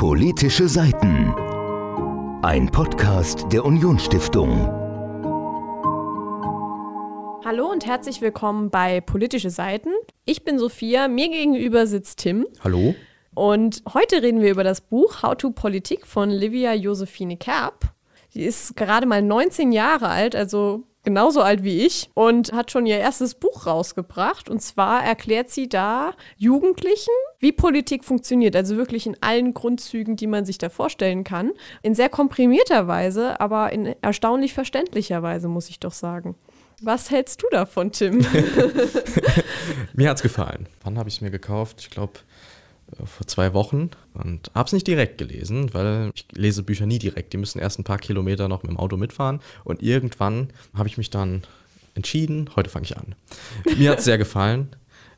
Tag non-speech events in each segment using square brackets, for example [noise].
Politische Seiten. Ein Podcast der Unionsstiftung. Hallo und herzlich willkommen bei Politische Seiten. Ich bin Sophia, mir gegenüber sitzt Tim. Hallo. Und heute reden wir über das Buch How to Politik von Livia Josephine Kerb. Sie ist gerade mal 19 Jahre alt, also genauso alt wie ich und hat schon ihr erstes Buch rausgebracht. Und zwar erklärt sie da Jugendlichen, wie Politik funktioniert. Also wirklich in allen Grundzügen, die man sich da vorstellen kann. In sehr komprimierter Weise, aber in erstaunlich verständlicher Weise, muss ich doch sagen. Was hältst du davon, Tim? [laughs] mir hat es gefallen. Wann habe ich es mir gekauft? Ich glaube, vor zwei Wochen und habe es nicht direkt gelesen, weil ich lese Bücher nie direkt. Die müssen erst ein paar Kilometer noch mit dem Auto mitfahren und irgendwann habe ich mich dann entschieden, heute fange ich an. Mir hat es sehr gefallen.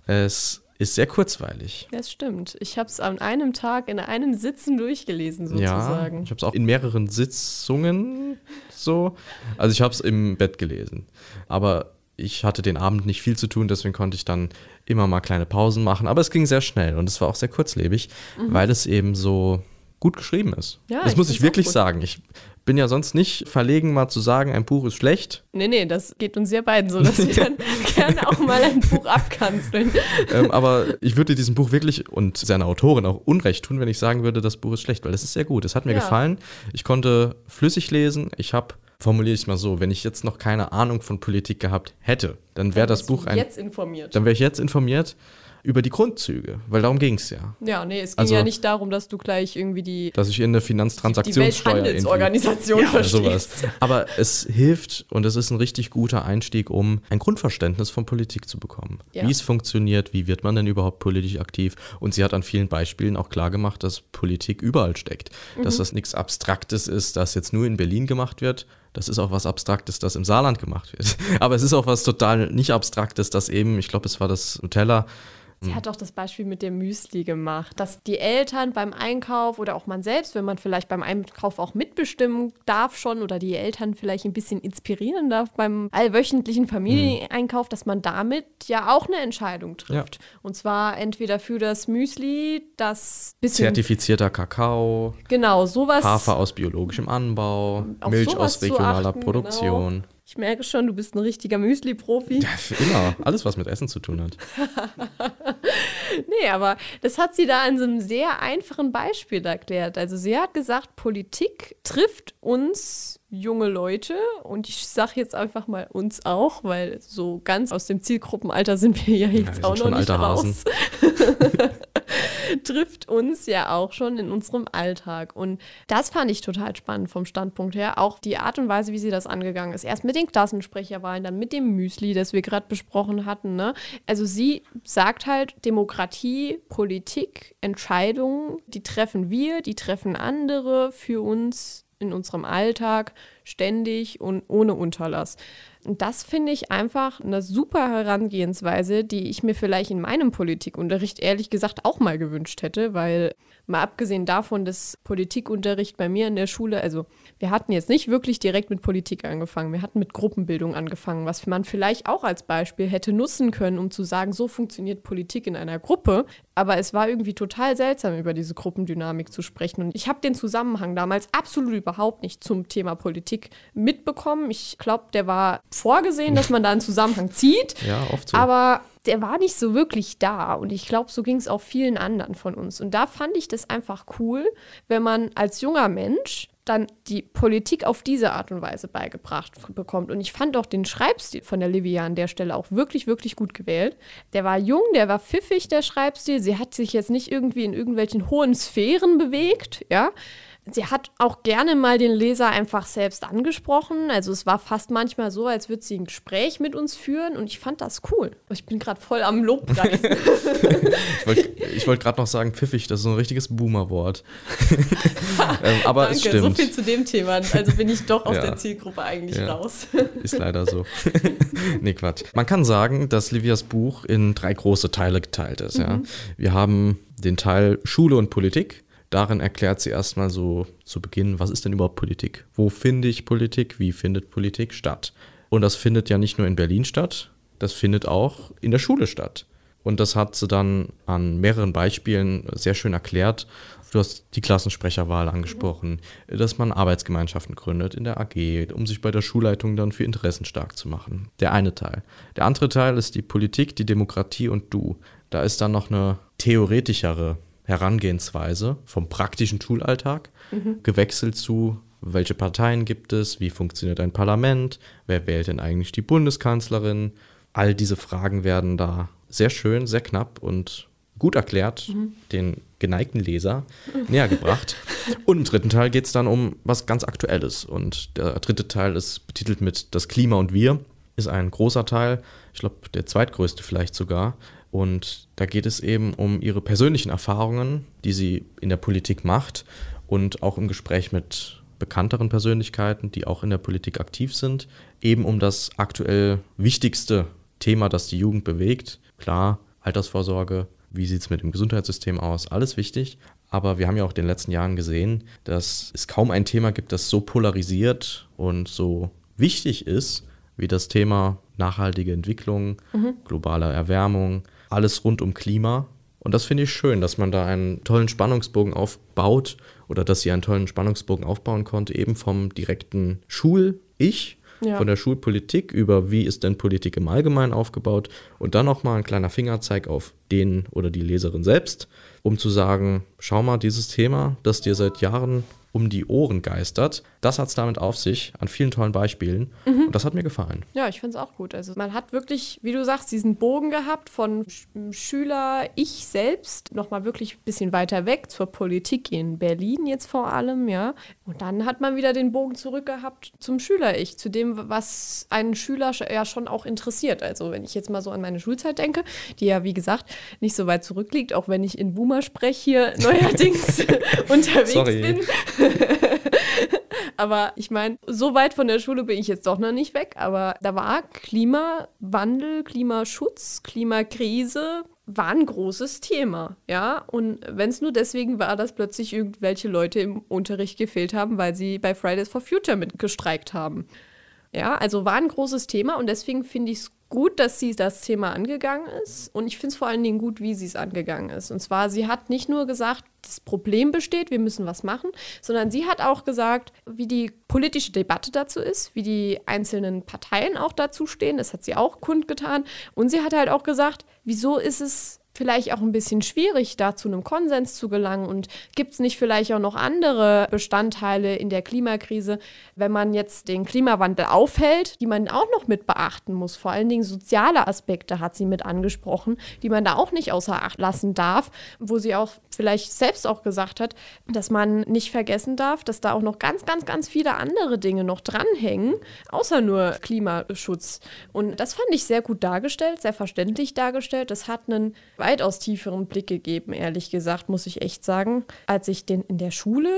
Es ist sehr kurzweilig. Das stimmt. Ich habe es an einem Tag in einem Sitzen durchgelesen, sozusagen. Ja, ich habe es auch in mehreren Sitzungen so. Also ich habe es im Bett gelesen. Aber ich hatte den Abend nicht viel zu tun, deswegen konnte ich dann immer mal kleine Pausen machen. Aber es ging sehr schnell und es war auch sehr kurzlebig, mhm. weil es eben so gut geschrieben ist. Ja, das muss ich wirklich sagen. Ich bin ja sonst nicht verlegen, mal zu sagen, ein Buch ist schlecht. Nee, nee, das geht uns ja beiden so, dass wir dann [laughs] gerne auch mal ein Buch abkanzeln. ähm, aber ich würde diesem Buch wirklich und seiner Autorin auch Unrecht tun, wenn ich sagen würde, das Buch ist schlecht, weil es ist sehr gut. Es hat mir ja. gefallen. Ich konnte flüssig lesen. Ich habe formuliere ich mal so, wenn ich jetzt noch keine Ahnung von Politik gehabt hätte, dann wäre das Buch ein. Jetzt informiert. Dann wäre ich jetzt informiert über die Grundzüge, weil darum ging es ja. Ja, nee, es ging also, ja nicht darum, dass du gleich irgendwie die. Dass ich in eine Finanztransaktionssteuer. Die Welthandelsorganisation ja, verstehst. Sowas. Aber es hilft und es ist ein richtig guter Einstieg, um ein Grundverständnis von Politik zu bekommen. Ja. Wie es funktioniert, wie wird man denn überhaupt politisch aktiv? Und sie hat an vielen Beispielen auch klar gemacht, dass Politik überall steckt. Mhm. Dass das nichts Abstraktes ist, das jetzt nur in Berlin gemacht wird, das ist auch was Abstraktes, das im Saarland gemacht wird. [laughs] Aber es ist auch was total nicht Abstraktes, das eben, ich glaube, es war das Nutella, Sie hm. hat auch das Beispiel mit dem Müsli gemacht, dass die Eltern beim Einkauf oder auch man selbst, wenn man vielleicht beim Einkauf auch mitbestimmen darf schon oder die Eltern vielleicht ein bisschen inspirieren darf beim allwöchentlichen Familieneinkauf, dass man damit ja auch eine Entscheidung trifft. Ja. Und zwar entweder für das Müsli, das bisschen zertifizierter Kakao, genau sowas, Hafer aus biologischem Anbau, Milch aus regionaler achten, Produktion. Genau. Ich merke schon, du bist ein richtiger Müsli-Profi. Ja, immer. Alles, was mit Essen zu tun hat. [laughs] nee, aber das hat sie da an so einem sehr einfachen Beispiel erklärt. Also sie hat gesagt, Politik trifft uns junge Leute und ich sage jetzt einfach mal uns auch, weil so ganz aus dem Zielgruppenalter sind wir ja jetzt ja, wir auch noch nicht raus. [laughs] trifft uns ja auch schon in unserem Alltag und das fand ich total spannend vom Standpunkt her, auch die Art und Weise, wie sie das angegangen ist. Erst mit den Klassensprecherwahlen, dann mit dem Müsli, das wir gerade besprochen hatten, ne? Also sie sagt halt Demokratie, Politik, Entscheidungen, die treffen wir, die treffen andere für uns in unserem Alltag ständig und ohne Unterlass. Und das finde ich einfach eine super Herangehensweise, die ich mir vielleicht in meinem Politikunterricht ehrlich gesagt auch mal gewünscht hätte, weil mal abgesehen davon, dass Politikunterricht bei mir in der Schule, also wir hatten jetzt nicht wirklich direkt mit Politik angefangen, wir hatten mit Gruppenbildung angefangen, was man vielleicht auch als Beispiel hätte nutzen können, um zu sagen, so funktioniert Politik in einer Gruppe. Aber es war irgendwie total seltsam, über diese Gruppendynamik zu sprechen. Und ich habe den Zusammenhang damals absolut überhaupt nicht zum Thema Politik mitbekommen. Ich glaube, der war vorgesehen, dass man da einen Zusammenhang zieht. [laughs] Ja, oft so. Aber der war nicht so wirklich da. Und ich glaube, so ging es auch vielen anderen von uns. Und da fand ich das einfach cool, wenn man als junger Mensch dann die Politik auf diese Art und Weise beigebracht bekommt. Und ich fand auch den Schreibstil von der Livia an der Stelle auch wirklich, wirklich gut gewählt. Der war jung, der war pfiffig, der Schreibstil. Sie hat sich jetzt nicht irgendwie in irgendwelchen hohen Sphären bewegt, ja. Sie hat auch gerne mal den Leser einfach selbst angesprochen. Also es war fast manchmal so, als würde sie ein Gespräch mit uns führen und ich fand das cool. Ich bin gerade voll am Lobpreis. [laughs] ich wollte wollt gerade noch sagen, pfiffig, das ist so ein richtiges Boomer-Wort. [laughs] ähm, aber Danke, es stimmt. so viel zu dem Thema. Also bin ich doch aus ja. der Zielgruppe eigentlich ja. raus. [laughs] ist leider so. nee, Quatsch. Man kann sagen, dass Livias Buch in drei große Teile geteilt ist. Mhm. Ja? Wir haben den Teil Schule und Politik Darin erklärt sie erstmal so zu Beginn, was ist denn überhaupt Politik? Wo finde ich Politik? Wie findet Politik statt? Und das findet ja nicht nur in Berlin statt, das findet auch in der Schule statt. Und das hat sie dann an mehreren Beispielen sehr schön erklärt. Du hast die Klassensprecherwahl angesprochen, dass man Arbeitsgemeinschaften gründet in der AG, um sich bei der Schulleitung dann für Interessen stark zu machen. Der eine Teil. Der andere Teil ist die Politik, die Demokratie und du. Da ist dann noch eine theoretischere Herangehensweise vom praktischen Schulalltag mhm. gewechselt zu, welche Parteien gibt es, wie funktioniert ein Parlament, wer wählt denn eigentlich die Bundeskanzlerin. All diese Fragen werden da sehr schön, sehr knapp und gut erklärt, mhm. den geneigten Leser näher gebracht. [laughs] Und im dritten Teil geht es dann um was ganz Aktuelles. Und der dritte Teil ist betitelt mit Das Klima und wir. Ist ein großer Teil, ich glaube der zweitgrößte vielleicht sogar. Und da geht es eben um ihre persönlichen Erfahrungen, die sie in der Politik macht und auch im Gespräch mit bekannteren Persönlichkeiten, die auch in der Politik aktiv sind, eben um das aktuell wichtigste Thema, das die Jugend bewegt. Klar, Altersvorsorge, wie sieht es mit dem Gesundheitssystem aus, alles wichtig. Aber wir haben ja auch in den letzten Jahren gesehen, dass es kaum ein Thema gibt, das so polarisiert und so wichtig ist, wie das Thema nachhaltige Entwicklung, mhm. globale Erwärmung, alles rund um Klima. Und das finde ich schön, dass man da einen tollen Spannungsbogen aufbaut oder dass sie einen tollen Spannungsbogen aufbauen konnte, eben vom direkten Schul-Ich ja. von der Schulpolitik über wie ist denn Politik im Allgemeinen aufgebaut und dann nochmal ein kleiner Fingerzeig auf den oder die Leserin selbst, um zu sagen, schau mal, dieses Thema, das dir seit Jahren um die Ohren geistert. Das hat es damit auf sich, an vielen tollen Beispielen. Mhm. Und das hat mir gefallen. Ja, ich finde es auch gut. Also man hat wirklich, wie du sagst, diesen Bogen gehabt von Sch Schüler, ich selbst, nochmal wirklich ein bisschen weiter weg zur Politik in Berlin jetzt vor allem, ja. Und dann hat man wieder den Bogen zurück gehabt zum Schüler-Ich, zu dem, was einen Schüler ja schon auch interessiert. Also wenn ich jetzt mal so an meine Schulzeit denke, die ja, wie gesagt, nicht so weit zurückliegt, auch wenn ich in Boomer spreche hier [laughs] neuerdings [laughs] [laughs] unterwegs Sorry. bin. [laughs] aber ich meine, so weit von der Schule bin ich jetzt doch noch nicht weg. Aber da war Klimawandel, Klimaschutz, Klimakrise, war ein großes Thema, ja. Und wenn es nur deswegen war, dass plötzlich irgendwelche Leute im Unterricht gefehlt haben, weil sie bei Fridays for Future mitgestreikt haben. Ja, also war ein großes Thema und deswegen finde ich es gut, dass sie das Thema angegangen ist und ich finde es vor allen Dingen gut, wie sie es angegangen ist. Und zwar, sie hat nicht nur gesagt, das Problem besteht, wir müssen was machen, sondern sie hat auch gesagt, wie die politische Debatte dazu ist, wie die einzelnen Parteien auch dazu stehen, das hat sie auch kundgetan. Und sie hat halt auch gesagt, wieso ist es vielleicht auch ein bisschen schwierig, da zu einem Konsens zu gelangen? Und gibt es nicht vielleicht auch noch andere Bestandteile in der Klimakrise, wenn man jetzt den Klimawandel aufhält, die man auch noch mit beachten muss? Vor allen Dingen soziale Aspekte hat sie mit angesprochen, die man da auch nicht außer Acht lassen darf, wo sie auch vielleicht selbst auch gesagt hat, dass man nicht vergessen darf, dass da auch noch ganz, ganz, ganz viele andere Dinge noch dranhängen, außer nur Klimaschutz. Und das fand ich sehr gut dargestellt, sehr verständlich dargestellt. Das hat einen weitaus tieferen Blick gegeben, ehrlich gesagt, muss ich echt sagen, als ich den in der Schule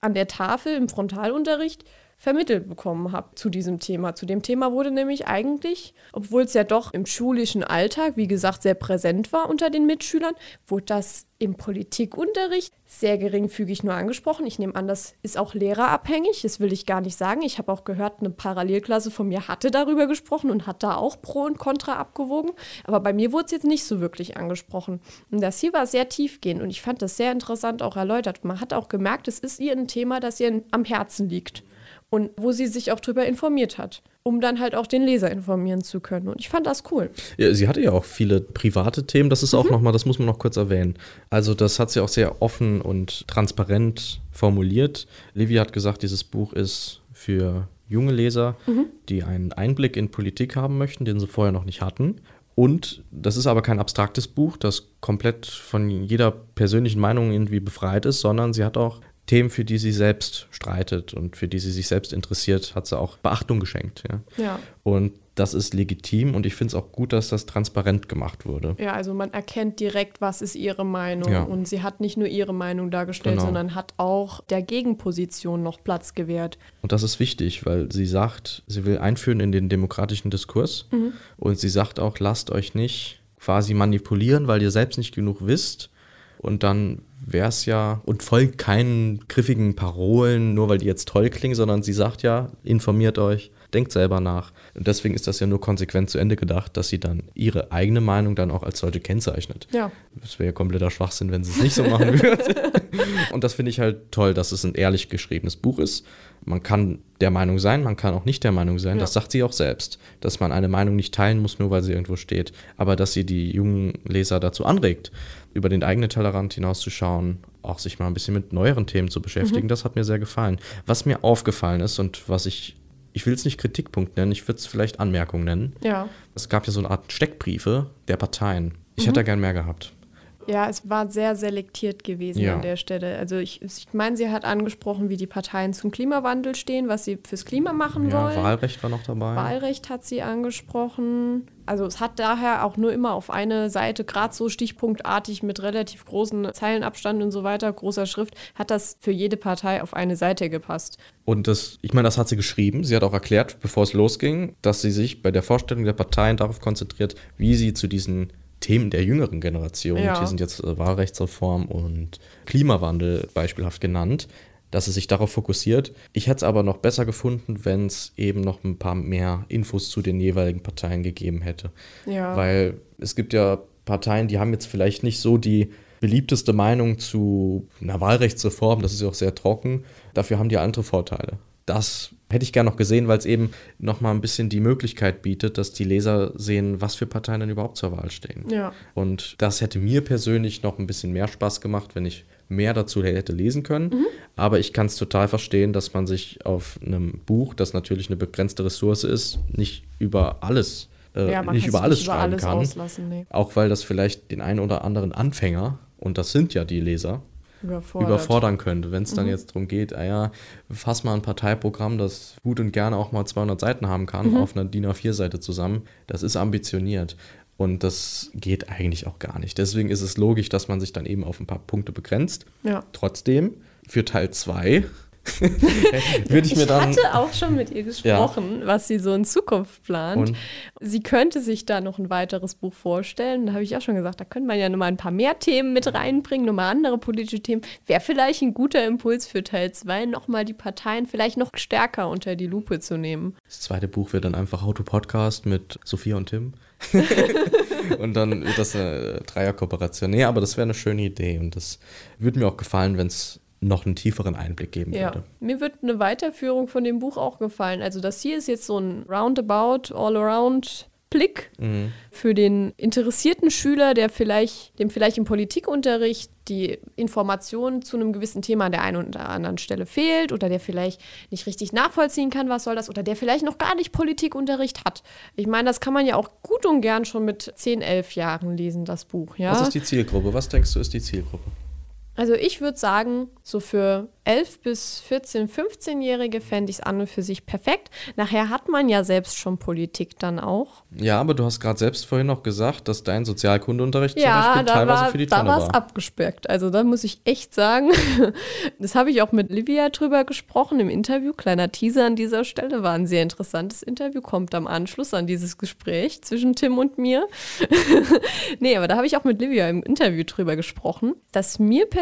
an der Tafel im Frontalunterricht vermittelt bekommen habe zu diesem Thema. Zu dem Thema wurde nämlich eigentlich, obwohl es ja doch im schulischen Alltag, wie gesagt, sehr präsent war unter den Mitschülern, wurde das im Politikunterricht sehr geringfügig nur angesprochen. Ich nehme an, das ist auch lehrerabhängig, das will ich gar nicht sagen. Ich habe auch gehört, eine Parallelklasse von mir hatte darüber gesprochen und hat da auch Pro und Contra abgewogen. Aber bei mir wurde es jetzt nicht so wirklich angesprochen. Und das hier war sehr tiefgehend und ich fand das sehr interessant auch erläutert. Man hat auch gemerkt, es ist ihr ein Thema, das ihr am Herzen liegt und wo sie sich auch darüber informiert hat, um dann halt auch den Leser informieren zu können. Und ich fand das cool. Ja, sie hatte ja auch viele private Themen, das ist auch mhm. nochmal, das muss man noch kurz erwähnen. Also das hat sie auch sehr offen und transparent formuliert. Livia hat gesagt, dieses Buch ist für junge Leser, mhm. die einen Einblick in Politik haben möchten, den sie vorher noch nicht hatten. Und das ist aber kein abstraktes Buch, das komplett von jeder persönlichen Meinung irgendwie befreit ist, sondern sie hat auch Themen, für die sie selbst streitet und für die sie sich selbst interessiert, hat sie auch Beachtung geschenkt. Ja. ja. Und das ist legitim und ich finde es auch gut, dass das transparent gemacht wurde. Ja, also man erkennt direkt, was ist ihre Meinung. Ja. Und sie hat nicht nur ihre Meinung dargestellt, genau. sondern hat auch der Gegenposition noch Platz gewährt. Und das ist wichtig, weil sie sagt, sie will einführen in den demokratischen Diskurs. Mhm. Und sie sagt auch, lasst euch nicht quasi manipulieren, weil ihr selbst nicht genug wisst. Und dann wäre es ja und folgt keinen griffigen Parolen, nur weil die jetzt toll klingen, sondern sie sagt ja, informiert euch, denkt selber nach. Und deswegen ist das ja nur konsequent zu Ende gedacht, dass sie dann ihre eigene Meinung dann auch als solche kennzeichnet. Ja. Das wäre ja kompletter Schwachsinn, wenn sie es nicht so machen [laughs] würde. und das finde ich halt toll, dass es ein ehrlich geschriebenes Buch ist. Man kann der Meinung sein, man kann auch nicht der Meinung sein. Ja. Das sagt sie auch selbst, dass man eine Meinung nicht teilen muss, nur weil sie irgendwo steht. Aber dass sie die jungen Leser dazu anregt, über den eigenen Tellerrand hinauszuschauen, auch sich mal ein bisschen mit neueren Themen zu beschäftigen, mhm. das hat mir sehr gefallen. Was mir aufgefallen ist und was ich ich will es nicht Kritikpunkt nennen, ich würde es vielleicht Anmerkung nennen. Ja. Es gab ja so eine Art Steckbriefe der Parteien. Ich mhm. hätte da gern mehr gehabt. Ja, es war sehr selektiert gewesen ja. an der Stelle. Also ich, ich meine, sie hat angesprochen, wie die Parteien zum Klimawandel stehen, was sie fürs Klima machen ja, wollen. Wahlrecht war noch dabei. Wahlrecht hat sie angesprochen. Also es hat daher auch nur immer auf eine Seite, gerade so stichpunktartig mit relativ großen Zeilenabstand und so weiter, großer Schrift, hat das für jede Partei auf eine Seite gepasst. Und das, ich meine, das hat sie geschrieben. Sie hat auch erklärt, bevor es losging, dass sie sich bei der Vorstellung der Parteien darauf konzentriert, wie sie zu diesen Themen der jüngeren Generation, ja. hier sind jetzt äh, Wahlrechtsreform und Klimawandel beispielhaft genannt, dass es sich darauf fokussiert. Ich hätte es aber noch besser gefunden, wenn es eben noch ein paar mehr Infos zu den jeweiligen Parteien gegeben hätte. Ja. Weil es gibt ja Parteien, die haben jetzt vielleicht nicht so die beliebteste Meinung zu einer Wahlrechtsreform, das ist ja auch sehr trocken. Dafür haben die andere Vorteile. Das hätte ich gerne noch gesehen, weil es eben noch mal ein bisschen die Möglichkeit bietet, dass die Leser sehen, was für Parteien denn überhaupt zur Wahl stehen. Ja. Und das hätte mir persönlich noch ein bisschen mehr Spaß gemacht, wenn ich mehr dazu hätte lesen können. Mhm. Aber ich kann es total verstehen, dass man sich auf einem Buch, das natürlich eine begrenzte Ressource ist, nicht über alles äh, ja, nicht über alles nicht schreiben über alles kann. Nee. Auch weil das vielleicht den einen oder anderen Anfänger, und das sind ja die Leser, überfordern könnte. Wenn es dann mhm. jetzt darum geht, ah ja, fass mal ein Parteiprogramm, das gut und gerne auch mal 200 Seiten haben kann, mhm. auf einer DIN A4-Seite zusammen, das ist ambitioniert. Und das geht eigentlich auch gar nicht. Deswegen ist es logisch, dass man sich dann eben auf ein paar Punkte begrenzt. Ja. Trotzdem, für Teil 2 [laughs] würde ich mir dann. Ich hatte auch schon mit ihr gesprochen, ja. was sie so in Zukunft plant. Und? Sie könnte sich da noch ein weiteres Buch vorstellen. Da habe ich auch schon gesagt, da könnte man ja nochmal ein paar mehr Themen mit reinbringen, nochmal andere politische Themen. Wäre vielleicht ein guter Impuls für Teil 2, nochmal die Parteien vielleicht noch stärker unter die Lupe zu nehmen. Das zweite Buch wird dann einfach Auto-Podcast mit Sophia und Tim. [laughs] und dann wird das eine Dreierkooperation. Nee, aber das wäre eine schöne Idee und das würde mir auch gefallen, wenn es noch einen tieferen Einblick geben ja. würde. Mir wird eine Weiterführung von dem Buch auch gefallen. Also das hier ist jetzt so ein Roundabout, All-Around Blick mhm. für den interessierten Schüler, der vielleicht, dem vielleicht im Politikunterricht die Information zu einem gewissen Thema an der einen oder anderen Stelle fehlt oder der vielleicht nicht richtig nachvollziehen kann, was soll das, oder der vielleicht noch gar nicht Politikunterricht hat. Ich meine, das kann man ja auch gut und gern schon mit 10, 11 Jahren lesen, das Buch. Ja? Was ist die Zielgruppe? Was denkst du, ist die Zielgruppe? Also ich würde sagen, so für 11 bis 14, 15-Jährige fände ich es an und für sich perfekt. Nachher hat man ja selbst schon Politik dann auch. Ja, aber du hast gerade selbst vorhin noch gesagt, dass dein Sozialkundeunterricht ja, zum Beispiel teilweise war, für die Tonne war. Ja, da war es abgespeckt. Also da muss ich echt sagen, [laughs] das habe ich auch mit Livia drüber gesprochen im Interview. Kleiner Teaser an dieser Stelle, war ein sehr interessantes Interview, kommt am Anschluss an dieses Gespräch zwischen Tim und mir. [laughs] nee, aber da habe ich auch mit Livia im Interview drüber gesprochen, dass mir persönlich,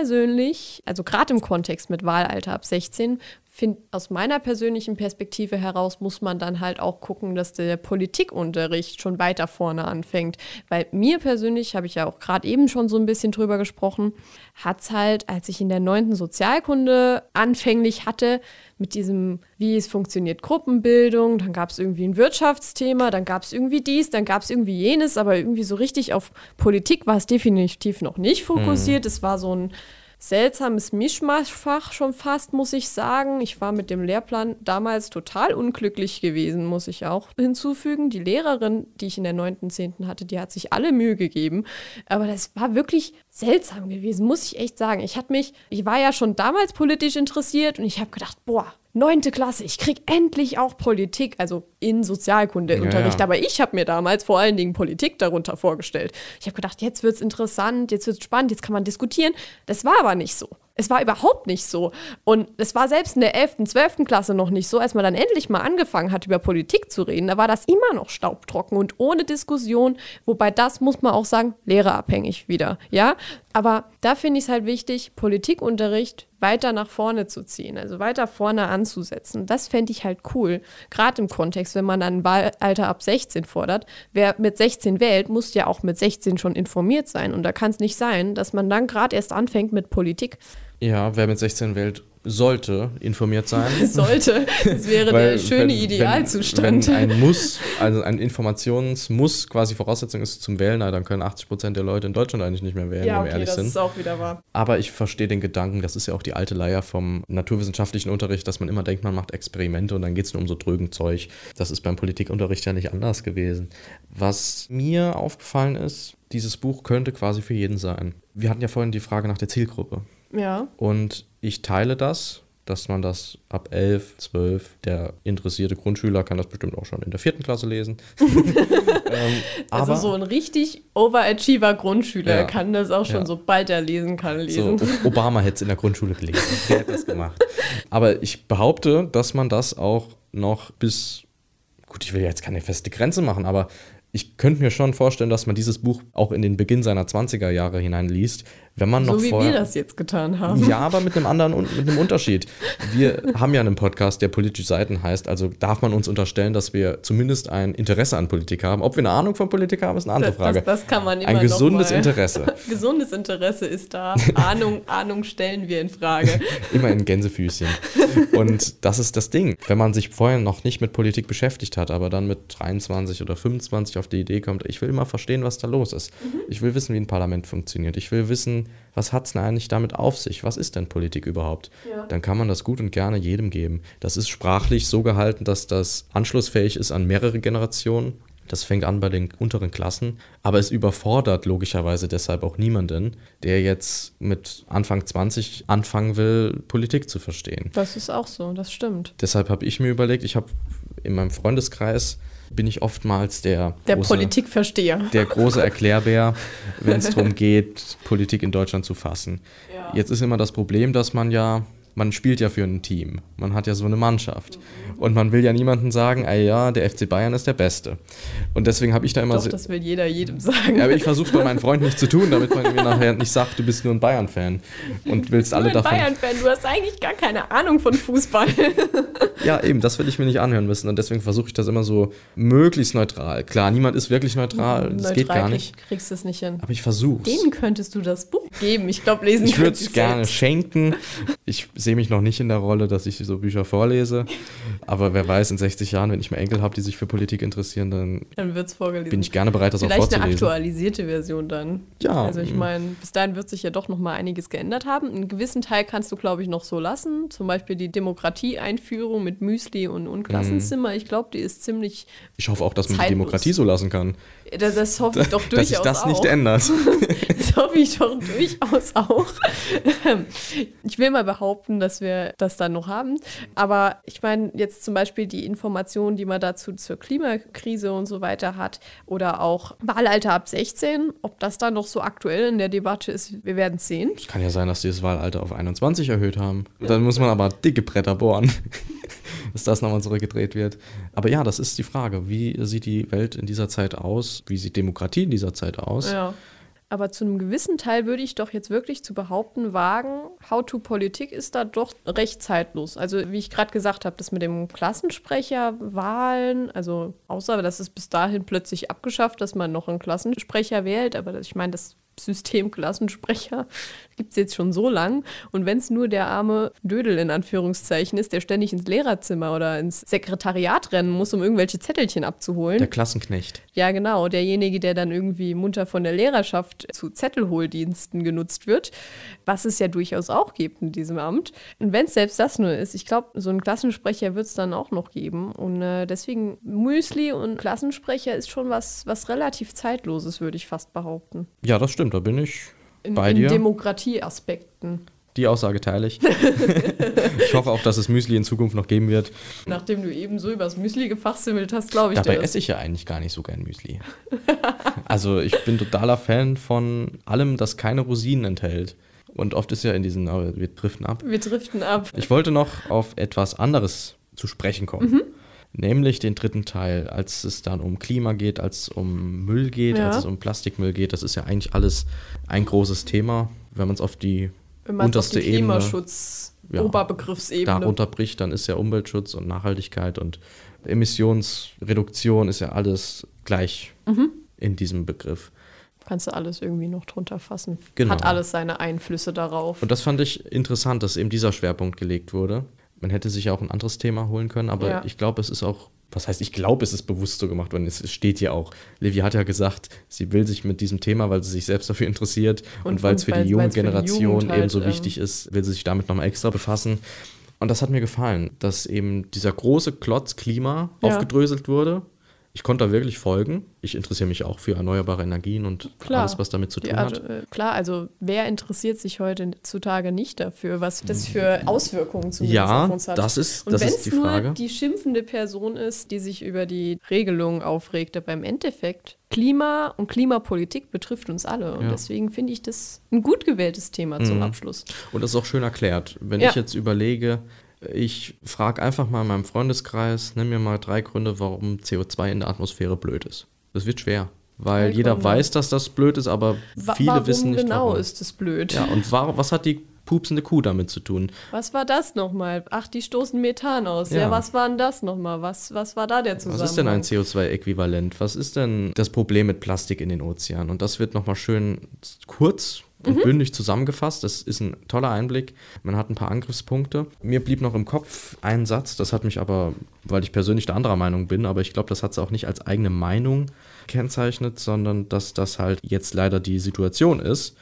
also gerade im Kontext mit Wahlalter ab 16. Find, aus meiner persönlichen Perspektive heraus muss man dann halt auch gucken, dass der Politikunterricht schon weiter vorne anfängt. Weil mir persönlich, habe ich ja auch gerade eben schon so ein bisschen drüber gesprochen, hat es halt, als ich in der neunten Sozialkunde anfänglich hatte, mit diesem, wie es funktioniert, Gruppenbildung, dann gab es irgendwie ein Wirtschaftsthema, dann gab es irgendwie dies, dann gab es irgendwie jenes, aber irgendwie so richtig auf Politik war es definitiv noch nicht fokussiert. Mhm. Es war so ein seltsames Mischmaschfach schon fast, muss ich sagen. Ich war mit dem Lehrplan damals total unglücklich gewesen, muss ich auch hinzufügen. Die Lehrerin, die ich in der 9., 10. hatte, die hat sich alle Mühe gegeben. Aber das war wirklich seltsam gewesen, muss ich echt sagen. Ich hatte mich, ich war ja schon damals politisch interessiert und ich habe gedacht, boah, neunte Klasse, ich krieg endlich auch Politik, also in Sozialkundeunterricht. Ja, ja. Aber ich habe mir damals vor allen Dingen Politik darunter vorgestellt. Ich habe gedacht, jetzt wird's interessant, jetzt wird's spannend, jetzt kann man diskutieren. Das war aber nicht so. Es war überhaupt nicht so. Und es war selbst in der 11., 12. Klasse noch nicht so, als man dann endlich mal angefangen hat, über Politik zu reden. Da war das immer noch staubtrocken und ohne Diskussion. Wobei das, muss man auch sagen, lehrerabhängig wieder. Ja, aber da finde ich es halt wichtig, Politikunterricht weiter nach vorne zu ziehen, also weiter vorne anzusetzen. Das fände ich halt cool. Gerade im Kontext, wenn man ein Wahlalter ab 16 fordert. Wer mit 16 wählt, muss ja auch mit 16 schon informiert sein. Und da kann es nicht sein, dass man dann gerade erst anfängt mit Politik. Ja, wer mit 16 wählt, sollte informiert sein. [laughs] sollte. Das wäre Weil, der schöne wenn, Idealzustand. Wenn, wenn, ein Muss, [laughs] also ein Informationsmuss quasi Voraussetzung ist zum Wählen, dann können 80 Prozent der Leute in Deutschland eigentlich nicht mehr wählen, ja, wenn wir okay, ehrlich das sind. ist auch wieder wahr. Aber ich verstehe den Gedanken, das ist ja auch die alte Leier vom naturwissenschaftlichen Unterricht, dass man immer denkt, man macht Experimente und dann geht es nur um so drögen Zeug. Das ist beim Politikunterricht ja nicht anders gewesen. Was mir aufgefallen ist, dieses Buch könnte quasi für jeden sein. Wir hatten ja vorhin die Frage nach der Zielgruppe. Ja. Und ich teile das, dass man das ab 11, 12, der interessierte Grundschüler kann das bestimmt auch schon in der vierten Klasse lesen. [laughs] ähm, also so ein richtig Overachiever Grundschüler ja, kann das auch schon, ja. sobald er lesen kann, lesen. So, Obama hätte es in der Grundschule gelesen, der hätte das gemacht. Aber ich behaupte, dass man das auch noch bis, gut, ich will jetzt keine feste Grenze machen, aber ich könnte mir schon vorstellen, dass man dieses Buch auch in den Beginn seiner 20er Jahre hineinliest, wenn man so noch wie vorher, wir das jetzt getan haben. Ja, aber mit einem anderen mit einem Unterschied. Wir [laughs] haben ja einen Podcast, der politische Seiten heißt, also darf man uns unterstellen, dass wir zumindest ein Interesse an Politik haben. Ob wir eine Ahnung von Politik haben, ist eine andere Frage. Das, das kann man immer Ein gesundes Interesse. [laughs] gesundes Interesse ist da. [laughs] Ahnung, Ahnung stellen wir in Frage. immer in Gänsefüßchen. Und das ist das Ding. Wenn man sich vorher noch nicht mit Politik beschäftigt hat, aber dann mit 23 oder 25 auf die Idee kommt, ich will immer verstehen, was da los ist. Mhm. Ich will wissen, wie ein Parlament funktioniert. Ich will wissen, was hat es denn eigentlich damit auf sich? Was ist denn Politik überhaupt? Ja. Dann kann man das gut und gerne jedem geben. Das ist sprachlich so gehalten, dass das anschlussfähig ist an mehrere Generationen. Das fängt an bei den unteren Klassen, aber es überfordert logischerweise deshalb auch niemanden, der jetzt mit Anfang 20 anfangen will, Politik zu verstehen. Das ist auch so, das stimmt. Deshalb habe ich mir überlegt, ich habe in meinem Freundeskreis bin ich oftmals der, der große, Politikversteher. Der große Erklärbär, wenn es darum geht, Politik in Deutschland zu fassen. Ja. Jetzt ist immer das Problem, dass man ja man spielt ja für ein Team. Man hat ja so eine Mannschaft. Und man will ja niemandem sagen, ey ja, der FC Bayern ist der Beste. Und deswegen habe ich da immer Doch, das will jeder jedem sagen. Ja, aber ich versuche es bei meinen Freunden nicht zu tun, damit man mir nachher nicht sagt, du bist nur ein Bayern-Fan und willst alle davon. Bayern-Fan, du hast eigentlich gar keine Ahnung von Fußball. [laughs] ja, eben, das will ich mir nicht anhören müssen. Und deswegen versuche ich das immer so möglichst neutral. Klar, niemand ist wirklich neutral, das neutral geht gar nicht. kriegst du es nicht hin. Aber ich versuche Denen könntest du das Buch geben. Ich glaube, lesen Ich würde es gerne schenken. Ich sehe mich noch nicht in der Rolle, dass ich so Bücher vorlese. Aber wer weiß, in 60 Jahren, wenn ich mal Enkel habe, die sich für Politik interessieren, dann, dann wird's vorgelesen. bin ich gerne bereit, das Vielleicht auch vorzulesen. Vielleicht eine aktualisierte Version dann. Ja. Also ich meine, bis dahin wird sich ja doch noch mal einiges geändert haben. Einen gewissen Teil kannst du, glaube ich, noch so lassen. Zum Beispiel die Demokratie-Einführung mit Müsli und, und Klassenzimmer. Mhm. Ich glaube, die ist ziemlich Ich hoffe auch, dass man zeitlos. die Demokratie so lassen kann. Das, das hoffe ich doch durchaus auch. Dass sich das auch. nicht ändert. [laughs] das hoffe ich doch durchaus auch. ich will mal behaupten, dass wir das dann noch haben. Aber ich meine, jetzt zum Beispiel die Informationen, die man dazu zur Klimakrise und so weiter hat oder auch Wahlalter ab 16, ob das dann noch so aktuell in der Debatte ist, wir werden es sehen. Es kann ja sein, dass sie das Wahlalter auf 21 erhöht haben. Dann muss man aber dicke Bretter bohren [laughs] [laughs] dass das nochmal zurückgedreht wird. Aber ja, das ist die Frage. Wie sieht die Welt in dieser Zeit aus? Wie sieht Demokratie in dieser Zeit aus? Ja. Aber zu einem gewissen Teil würde ich doch jetzt wirklich zu behaupten wagen, How-to-Politik ist da doch recht zeitlos. Also wie ich gerade gesagt habe, das mit dem Klassensprecher, Wahlen, also außer dass es bis dahin plötzlich abgeschafft, dass man noch einen Klassensprecher wählt, aber ich meine, das System Klassensprecher [laughs] gibt es jetzt schon so lang. Und wenn es nur der arme Dödel in Anführungszeichen ist, der ständig ins Lehrerzimmer oder ins Sekretariat rennen muss, um irgendwelche Zettelchen abzuholen. Der Klassenknecht. Ja, genau. Derjenige, der dann irgendwie munter von der Lehrerschaft zu Zettelholdiensten genutzt wird, was es ja durchaus auch gibt in diesem Amt. Und wenn es selbst das nur ist, ich glaube, so einen Klassensprecher wird es dann auch noch geben. Und äh, deswegen Müsli und Klassensprecher ist schon was, was relativ Zeitloses, würde ich fast behaupten. Ja, das stimmt, da bin ich in, bei dir. In Demokratieaspekten. Die Aussage teile ich. [laughs] ich hoffe auch, dass es Müsli in Zukunft noch geben wird. Nachdem du eben so übers Müsli gefachsimmelt hast, glaube ich Dabei esse ich ja eigentlich gar nicht so gern Müsli. also ich bin totaler Fan von allem, das keine Rosinen enthält. Und oft ist ja in diesen, oh, wir driften ab. Wir driften ab. Ich wollte noch auf etwas anderes zu sprechen kommen. Mhm nämlich den dritten Teil, als es dann um Klima geht, als es um Müll geht, ja. als es um Plastikmüll geht. Das ist ja eigentlich alles ein großes Thema, wenn man es auf die unterste Ebene. Klimaschutz, ja, Oberbegriffsebene. Darunter bricht, dann ist ja Umweltschutz und Nachhaltigkeit und Emissionsreduktion ist ja alles gleich mhm. in diesem Begriff. Kannst du alles irgendwie noch drunter fassen. Genau. Hat alles seine Einflüsse darauf. Und das fand ich interessant, dass eben dieser Schwerpunkt gelegt wurde. Man hätte sich auch ein anderes Thema holen können, aber ja. ich glaube, es ist auch was heißt, ich glaube, es ist bewusst so gemacht worden. Es steht ja auch. Livia hat ja gesagt, sie will sich mit diesem Thema, weil sie sich selbst dafür interessiert und, und weil es für die junge Generation halt, eben so ähm, wichtig ist, will sie sich damit nochmal extra befassen. Und das hat mir gefallen, dass eben dieser große Klotz Klima ja. aufgedröselt wurde. Ich konnte da wirklich folgen. Ich interessiere mich auch für erneuerbare Energien und klar, alles, was damit zu tun Art, hat. Äh, klar, also wer interessiert sich heutzutage nicht dafür, was das für Auswirkungen zumindest ja, auf uns hat? das ist, und das ist die Frage. Nur die schimpfende Person ist, die sich über die Regelung aufregt, aber im Endeffekt Klima und Klimapolitik betrifft uns alle. Und ja. deswegen finde ich das ein gut gewähltes Thema mhm. zum Abschluss. Und das ist auch schön erklärt. Wenn ja. ich jetzt überlege, ich frage einfach mal in meinem Freundeskreis, nimm mir mal drei Gründe, warum CO2 in der Atmosphäre blöd ist. Das wird schwer. Weil drei jeder Gründe. weiß, dass das blöd ist, aber viele warum wissen nicht. Genau warum. ist das blöd. Ja, und war, was hat die pupsende Kuh damit zu tun. Was war das nochmal? Ach, die stoßen Methan aus. Ja, ja was war denn das nochmal? Was, was war da der Zusammenhang? Was ist denn ein CO2-Äquivalent? Was ist denn das Problem mit Plastik in den Ozeanen? Und das wird nochmal schön kurz und mhm. bündig zusammengefasst. Das ist ein toller Einblick. Man hat ein paar Angriffspunkte. Mir blieb noch im Kopf ein Satz, das hat mich aber, weil ich persönlich der anderer Meinung bin, aber ich glaube, das hat sie auch nicht als eigene Meinung kennzeichnet, sondern dass das halt jetzt leider die Situation ist,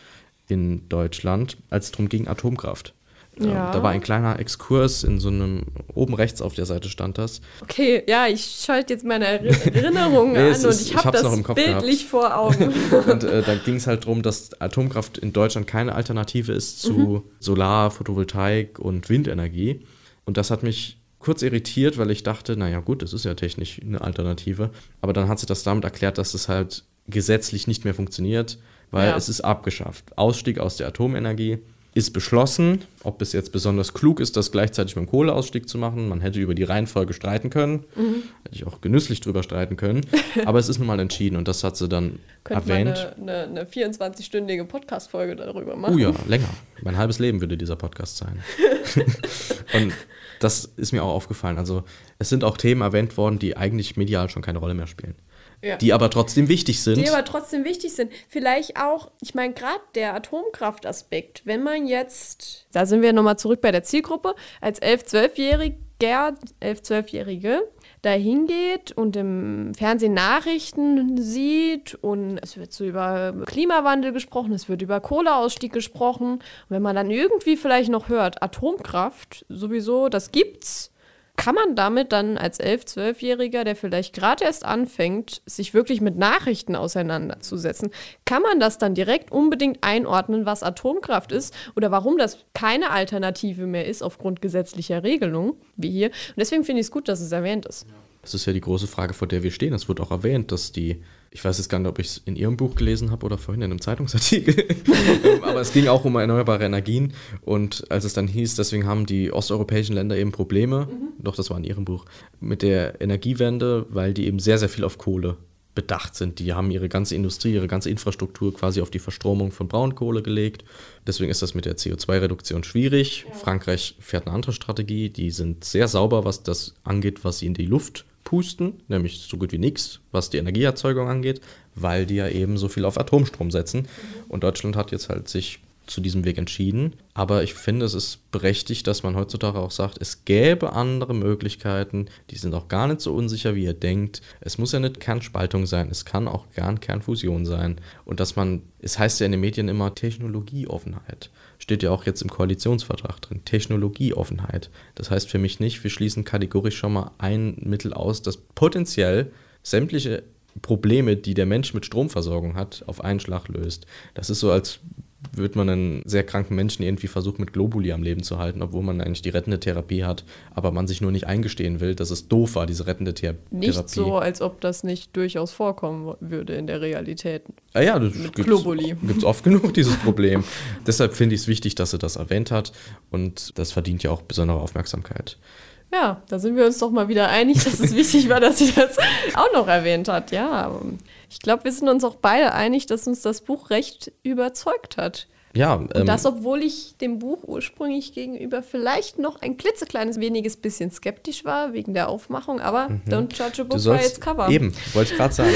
in Deutschland, als es darum ging, Atomkraft. Ähm, ja. Da war ein kleiner Exkurs in so einem, oben rechts auf der Seite stand das. Okay, ja, ich schalte jetzt meine [laughs] Erinnerungen nee, an und ich habe das bildlich gehabt. vor Augen. [laughs] und äh, da ging es halt darum, dass Atomkraft in Deutschland keine Alternative ist zu mhm. Solar, Photovoltaik und Windenergie. Und das hat mich kurz irritiert, weil ich dachte, naja gut, das ist ja technisch eine Alternative. Aber dann hat sie das damit erklärt, dass es halt gesetzlich nicht mehr funktioniert weil ja. es ist abgeschafft. Ausstieg aus der Atomenergie ist beschlossen. Ob es jetzt besonders klug ist, das gleichzeitig mit dem Kohleausstieg zu machen, man hätte über die Reihenfolge streiten können. Mhm. Hätte ich auch genüsslich drüber streiten können. [laughs] Aber es ist nun mal entschieden und das hat sie dann Könnte erwähnt. Eine, eine, eine 24-stündige Podcast-Folge darüber machen. Oh ja, länger. Mein halbes Leben würde dieser Podcast sein. [laughs] und das ist mir auch aufgefallen. Also es sind auch Themen erwähnt worden, die eigentlich medial schon keine Rolle mehr spielen. Ja. Die aber trotzdem wichtig sind. Die aber trotzdem wichtig sind. Vielleicht auch, ich meine, gerade der Atomkraftaspekt, wenn man jetzt, da sind wir nochmal zurück bei der Zielgruppe, als 11-, 12-Jähriger, 11-, 12-Jährige da hingeht und im Fernsehen Nachrichten sieht und es wird so über Klimawandel gesprochen, es wird über Kohleausstieg gesprochen. Und wenn man dann irgendwie vielleicht noch hört, Atomkraft sowieso, das gibt's kann man damit dann als 11-, 12-Jähriger, der vielleicht gerade erst anfängt, sich wirklich mit Nachrichten auseinanderzusetzen, kann man das dann direkt unbedingt einordnen, was Atomkraft ist oder warum das keine Alternative mehr ist aufgrund gesetzlicher Regelungen, wie hier. Und deswegen finde ich es gut, dass es erwähnt ist. Das ist ja die große Frage, vor der wir stehen. Es wird auch erwähnt, dass die ich weiß jetzt gar nicht, ob ich es in Ihrem Buch gelesen habe oder vorhin in einem Zeitungsartikel. [laughs] Ähm, aber es ging auch um erneuerbare Energien. Und als es dann hieß, deswegen haben die osteuropäischen Länder eben Probleme, mhm. doch das war in Ihrem Buch, mit der Energiewende, weil die eben sehr, sehr viel auf Kohle bedacht sind. Die haben ihre ganze Industrie, ihre ganze Infrastruktur quasi auf die Verstromung von Braunkohle gelegt. Deswegen ist das mit der CO2-Reduktion schwierig. Ja. Frankreich fährt eine andere Strategie. Die sind sehr sauber, was das angeht, was sie in die Luft pusten, nämlich so gut wie nichts, was die Energieerzeugung angeht, weil die ja eben so viel auf Atomstrom setzen. Und Deutschland hat jetzt halt sich zu diesem Weg entschieden. Aber ich finde, es ist berechtigt, dass man heutzutage auch sagt, es gäbe andere Möglichkeiten, die sind auch gar nicht so unsicher, wie ihr denkt. Es muss ja nicht Kernspaltung sein, es kann auch gern Kernfusion sein. Und dass man, es heißt ja in den Medien immer Technologieoffenheit. Steht ja auch jetzt im Koalitionsvertrag drin. Technologieoffenheit. Das heißt für mich nicht, wir schließen kategorisch schon mal ein Mittel aus, das potenziell sämtliche Probleme, die der Mensch mit Stromversorgung hat, auf einen Schlag löst. Das ist so, als würde man einen sehr kranken Menschen irgendwie versuchen, mit Globuli am Leben zu halten, obwohl man eigentlich die rettende Therapie hat, aber man sich nur nicht eingestehen will, dass es doof war, diese rettende Thera nicht Therapie. Nicht so, als ob das nicht durchaus vorkommen würde in der Realität. Ah ja, das mit Globuli. [laughs] Gibt es oft genug, dieses Problem. [laughs] Deshalb finde ich es wichtig, dass sie das erwähnt hat und das verdient ja auch besondere Aufmerksamkeit. Ja, da sind wir uns doch mal wieder einig, dass es wichtig war, dass sie das auch noch erwähnt hat. Ja, ich glaube, wir sind uns auch beide einig, dass uns das Buch recht überzeugt hat. Ja, Und ähm, das, obwohl ich dem Buch ursprünglich gegenüber vielleicht noch ein klitzekleines weniges bisschen skeptisch war, wegen der Aufmachung, aber don't judge a Mhm. book by sollst its cover. eben, wollte ich gerade sagen.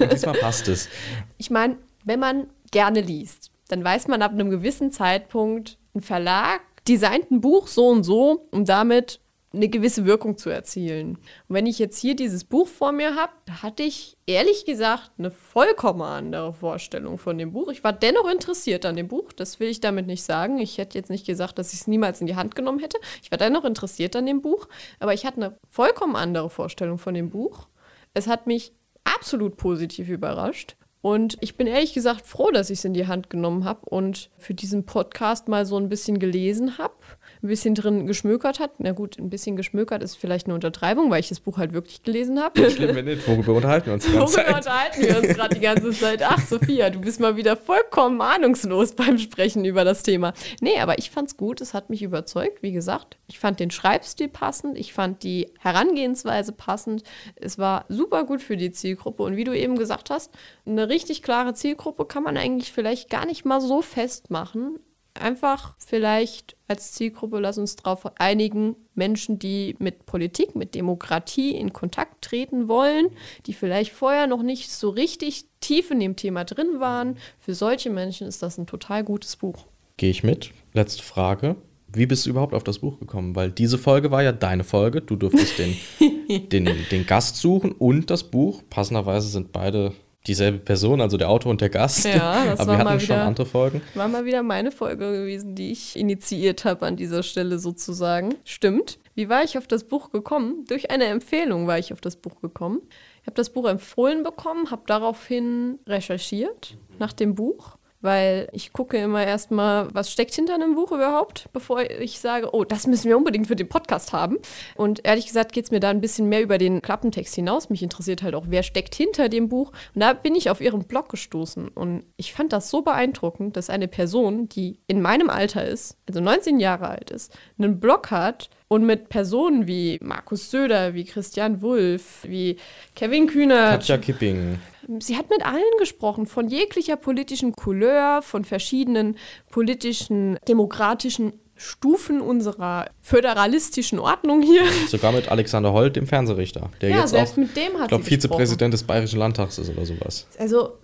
Und diesmal passt es. [laughs] Ich meine, wenn man gerne liest, dann weiß man ab einem gewissen Zeitpunkt, ein Verlag designt ein Buch so und so, um damit eine gewisse Wirkung zu erzielen. Und wenn ich jetzt hier dieses Buch vor mir habe, da hatte ich ehrlich gesagt eine vollkommen andere Vorstellung von dem Buch. Ich war dennoch interessiert an dem Buch, das will ich damit nicht sagen. Ich hätte jetzt nicht gesagt, dass ich es niemals in die Hand genommen hätte. Ich war dennoch interessiert an dem Buch, aber ich hatte eine vollkommen andere Vorstellung von dem Buch. Es hat mich absolut positiv überrascht. Und ich bin ehrlich gesagt froh, dass ich es in die Hand genommen habe und für diesen Podcast mal so ein bisschen gelesen habe, ein bisschen drin geschmökert hat. Na gut, ein bisschen geschmökert ist vielleicht eine Untertreibung, weil ich das Buch halt wirklich gelesen habe. Schlimm, wenn nicht. Worüber unterhalten wir uns die ganze Worüber unterhalten wir uns gerade die ganze Zeit? Ach, Sophia, du bist mal wieder vollkommen ahnungslos beim Sprechen über das Thema. Nee, aber ich fand's gut, es hat mich überzeugt, wie gesagt. Ich fand den Schreibstil passend, ich fand die Herangehensweise passend. Es war super gut für die Zielgruppe. Und wie du eben gesagt hast, eine richtig klare Zielgruppe kann man eigentlich vielleicht gar nicht mal so festmachen. Einfach vielleicht als Zielgruppe, lass uns darauf einigen, Menschen, die mit Politik, mit Demokratie in Kontakt treten wollen, die vielleicht vorher noch nicht so richtig tief in dem Thema drin waren. Für solche Menschen ist das ein total gutes Buch. Gehe ich mit. Letzte Frage. Wie bist du überhaupt auf das Buch gekommen? Weil diese Folge war ja deine Folge. Du durftest den, [laughs] den, den Gast suchen und das Buch. Passenderweise sind beide dieselbe Person, also der Autor und der Gast. Ja, das [laughs] Aber war wir mal hatten schon wieder- andere Folgen. War mal wieder meine Folge gewesen, die ich initiiert habe an dieser Stelle sozusagen. Stimmt. Wie war ich auf das Buch gekommen? Durch eine Empfehlung war ich auf das Buch gekommen. Ich habe das Buch empfohlen bekommen, habe daraufhin recherchiert nach dem Buch, weil ich gucke immer erstmal, was steckt hinter einem Buch überhaupt, bevor ich sage, oh, das müssen wir unbedingt für den Podcast haben. Und ehrlich gesagt geht es mir da ein bisschen mehr über den Klappentext hinaus. Mich interessiert halt auch, wer steckt hinter dem Buch. Und da bin ich auf ihren Blog gestoßen. Und ich fand das so beeindruckend, dass eine Person, die in meinem Alter ist, also 19 Jahre alt ist, einen Blog hat und mit Personen wie Markus Söder, wie Christian Wulff, wie Kevin Kühnert, Katja Kipping. Sie hat mit allen gesprochen, von jeglicher politischen Couleur, von verschiedenen politischen, demokratischen Stufen unserer föderalistischen Ordnung hier. [laughs] Sogar mit Alexander Holt, dem Fernsehrichter, der Ja, jetzt selbst auch, mit dem hat ich glaube, Vizepräsident des Bayerischen Landtags ist oder sowas. Also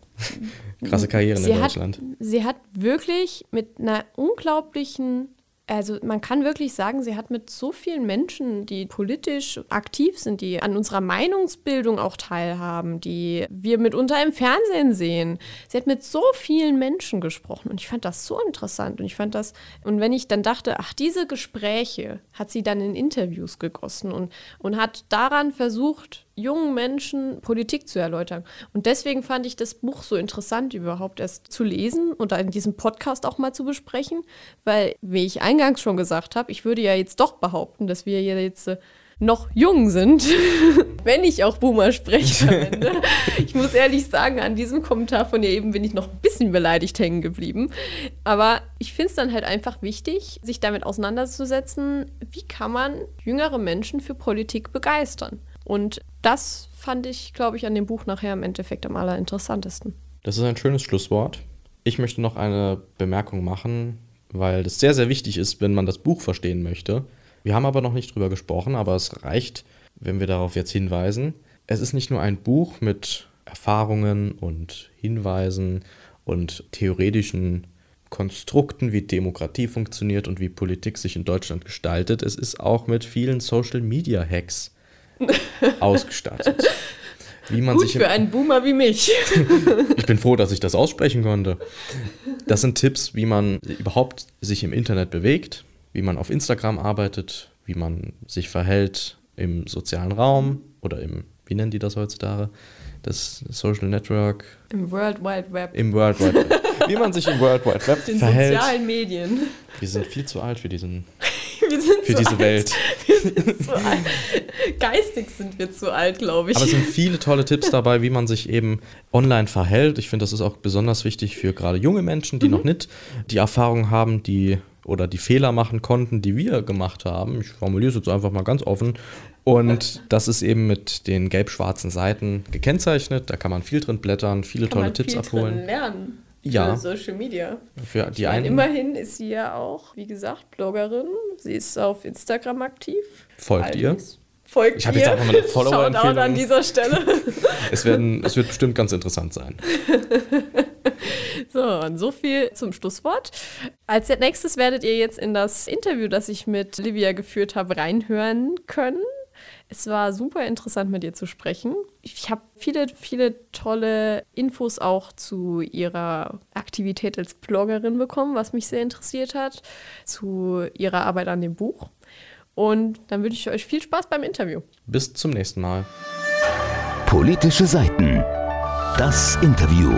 Krasse Karriere in hat, Deutschland. sie hat wirklich mit einer unglaublichen, also man kann wirklich sagen, sie hat mit so vielen Menschen, die politisch aktiv sind, die an unserer Meinungsbildung auch teilhaben, die wir mitunter im Fernsehen sehen. Sie hat mit so vielen Menschen gesprochen und ich fand das so interessant und ich fand das, und wenn ich dann dachte, ach, diese Gespräche hat sie dann in Interviews gegossen und, und hat daran versucht, jungen Menschen Politik zu erläutern. Und deswegen fand ich das Buch so interessant überhaupt erst zu lesen und in diesem Podcast auch mal zu besprechen, weil, wie ich eingangs schon gesagt habe, ich würde ja jetzt doch behaupten, dass wir jetzt äh, noch jung sind, [laughs] wenn ich auch Boomer-Sprech verwende. [laughs] ich muss ehrlich sagen, an diesem Kommentar von ihr eben bin ich noch ein bisschen beleidigt hängen geblieben. Aber ich finde es dann halt einfach wichtig, sich damit auseinanderzusetzen, wie kann man jüngere Menschen für Politik begeistern. Und das fand ich, glaube ich, an dem Buch nachher im Endeffekt am allerinteressantesten. Das ist ein schönes Schlusswort. Ich möchte noch eine Bemerkung machen, weil das sehr, sehr wichtig ist, wenn man das Buch verstehen möchte. Wir haben aber noch nicht drüber gesprochen, aber es reicht, wenn wir darauf jetzt hinweisen. Es ist nicht nur ein Buch mit Erfahrungen und Hinweisen und theoretischen Konstrukten, wie Demokratie funktioniert und wie Politik sich in Deutschland gestaltet. Es ist auch mit vielen Social-Media-Hacks [laughs] ausgestattet. Wie man Gut sich im für einen Boomer wie mich. [laughs] ich bin froh, dass ich das aussprechen konnte. Das sind Tipps, wie man überhaupt sich im Internet bewegt, wie man auf Instagram arbeitet, wie man sich verhält im sozialen Raum oder im, wie nennen die das heutzutage? Das Social Network Im World Wide Web. im World Wide Web. Wie man sich im World Wide Web den verhält. sozialen Medien. Wir sind viel zu alt für, diesen, [laughs] Wir sind für diese alt. Welt. [laughs] Wir sind zu alt. Geistig sind wir zu alt, glaube ich. Aber es sind [laughs] viele tolle Tipps dabei, wie man sich eben online verhält. Ich finde, das ist auch besonders wichtig für gerade junge Menschen, die noch nicht die Erfahrung haben, die oder die Fehler machen konnten, die wir gemacht haben. Ich formuliere es jetzt einfach mal ganz offen. Und das ist eben mit den gelb-schwarzen Seiten gekennzeichnet. Da kann man viel drin blättern, viele Kann tolle Tipps abholen. drin lernen. Ja. Social Media. Für die meine, einen. immerhin ist sie ja auch, wie gesagt, Bloggerin. Sie ist auf Instagram aktiv. Folgt ihr? Folgt ich habe jetzt einfach mal eine [laughs] Follower-Empfehlung. an dieser Stelle. [laughs] es, werden, es wird bestimmt ganz interessant sein. [laughs] So, und so viel zum Schlusswort. Als nächstes werdet ihr jetzt in das Interview, das ich mit Livia geführt habe, reinhören können. Es war super interessant, mit ihr zu sprechen. Ich habe viele, viele tolle Infos auch zu ihrer Aktivität als Bloggerin bekommen, was mich sehr interessiert hat, zu ihrer Arbeit an dem Buch. Und dann wünsche ich euch viel Spaß beim Interview. Bis zum nächsten Mal. Politische Seiten. Das Interview.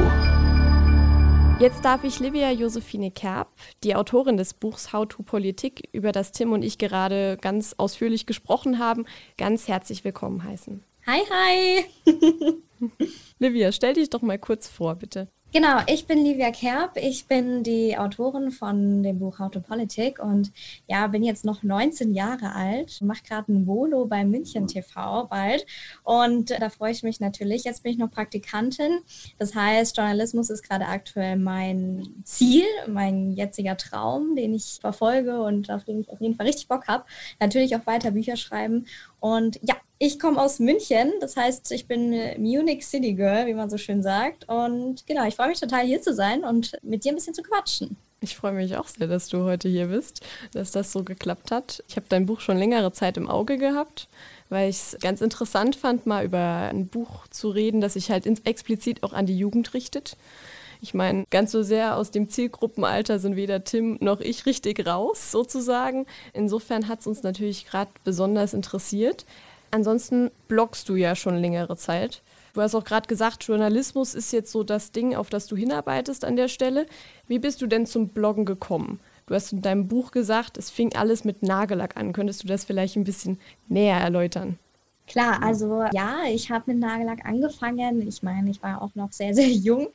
Jetzt darf ich Livia Josephine Kerb, die Autorin des Buchs How to Politik, über das Tim und ich gerade ganz ausführlich gesprochen haben, ganz herzlich willkommen heißen. Hi, hi! [laughs] Livia, stell dich doch mal kurz vor, bitte. Genau, ich bin Livia Kerb. Ich bin die Autorin von dem Buch How to Politik und ja, bin jetzt noch 19 Jahre alt, mache gerade ein Volo bei München TV bald und da freue ich mich natürlich. Jetzt bin ich noch Praktikantin. Das heißt, Journalismus ist gerade aktuell mein Ziel, mein jetziger Traum, den ich verfolge und auf den ich auf jeden Fall richtig Bock habe. Natürlich auch weiter Bücher schreiben und ja, ich komme aus München, das heißt, ich bin Munich City Girl, wie man so schön sagt. Und genau, ich freue mich total hier zu sein und mit dir ein bisschen zu quatschen. Ich freue mich auch sehr, dass du heute hier bist, dass das so geklappt hat. Ich habe dein Buch schon längere Zeit im Auge gehabt, weil ich es ganz interessant fand, mal über ein Buch zu reden, das sich halt explizit auch an die Jugend richtet. Ich meine, ganz so sehr aus dem Zielgruppenalter sind weder Tim noch ich richtig raus, sozusagen. Insofern hat es uns natürlich gerade besonders interessiert. Ansonsten bloggst du ja schon längere Zeit. Du hast auch gerade gesagt, Journalismus ist jetzt so das Ding, auf das du hinarbeitest an der Stelle. Wie bist du denn zum Bloggen gekommen? Du hast in deinem Buch gesagt, es fing alles mit Nagellack an. Könntest du das vielleicht ein bisschen näher erläutern? Klar, also ja, ich habe mit Nagellack angefangen. Ich meine, ich war auch noch sehr, [laughs] sehr jung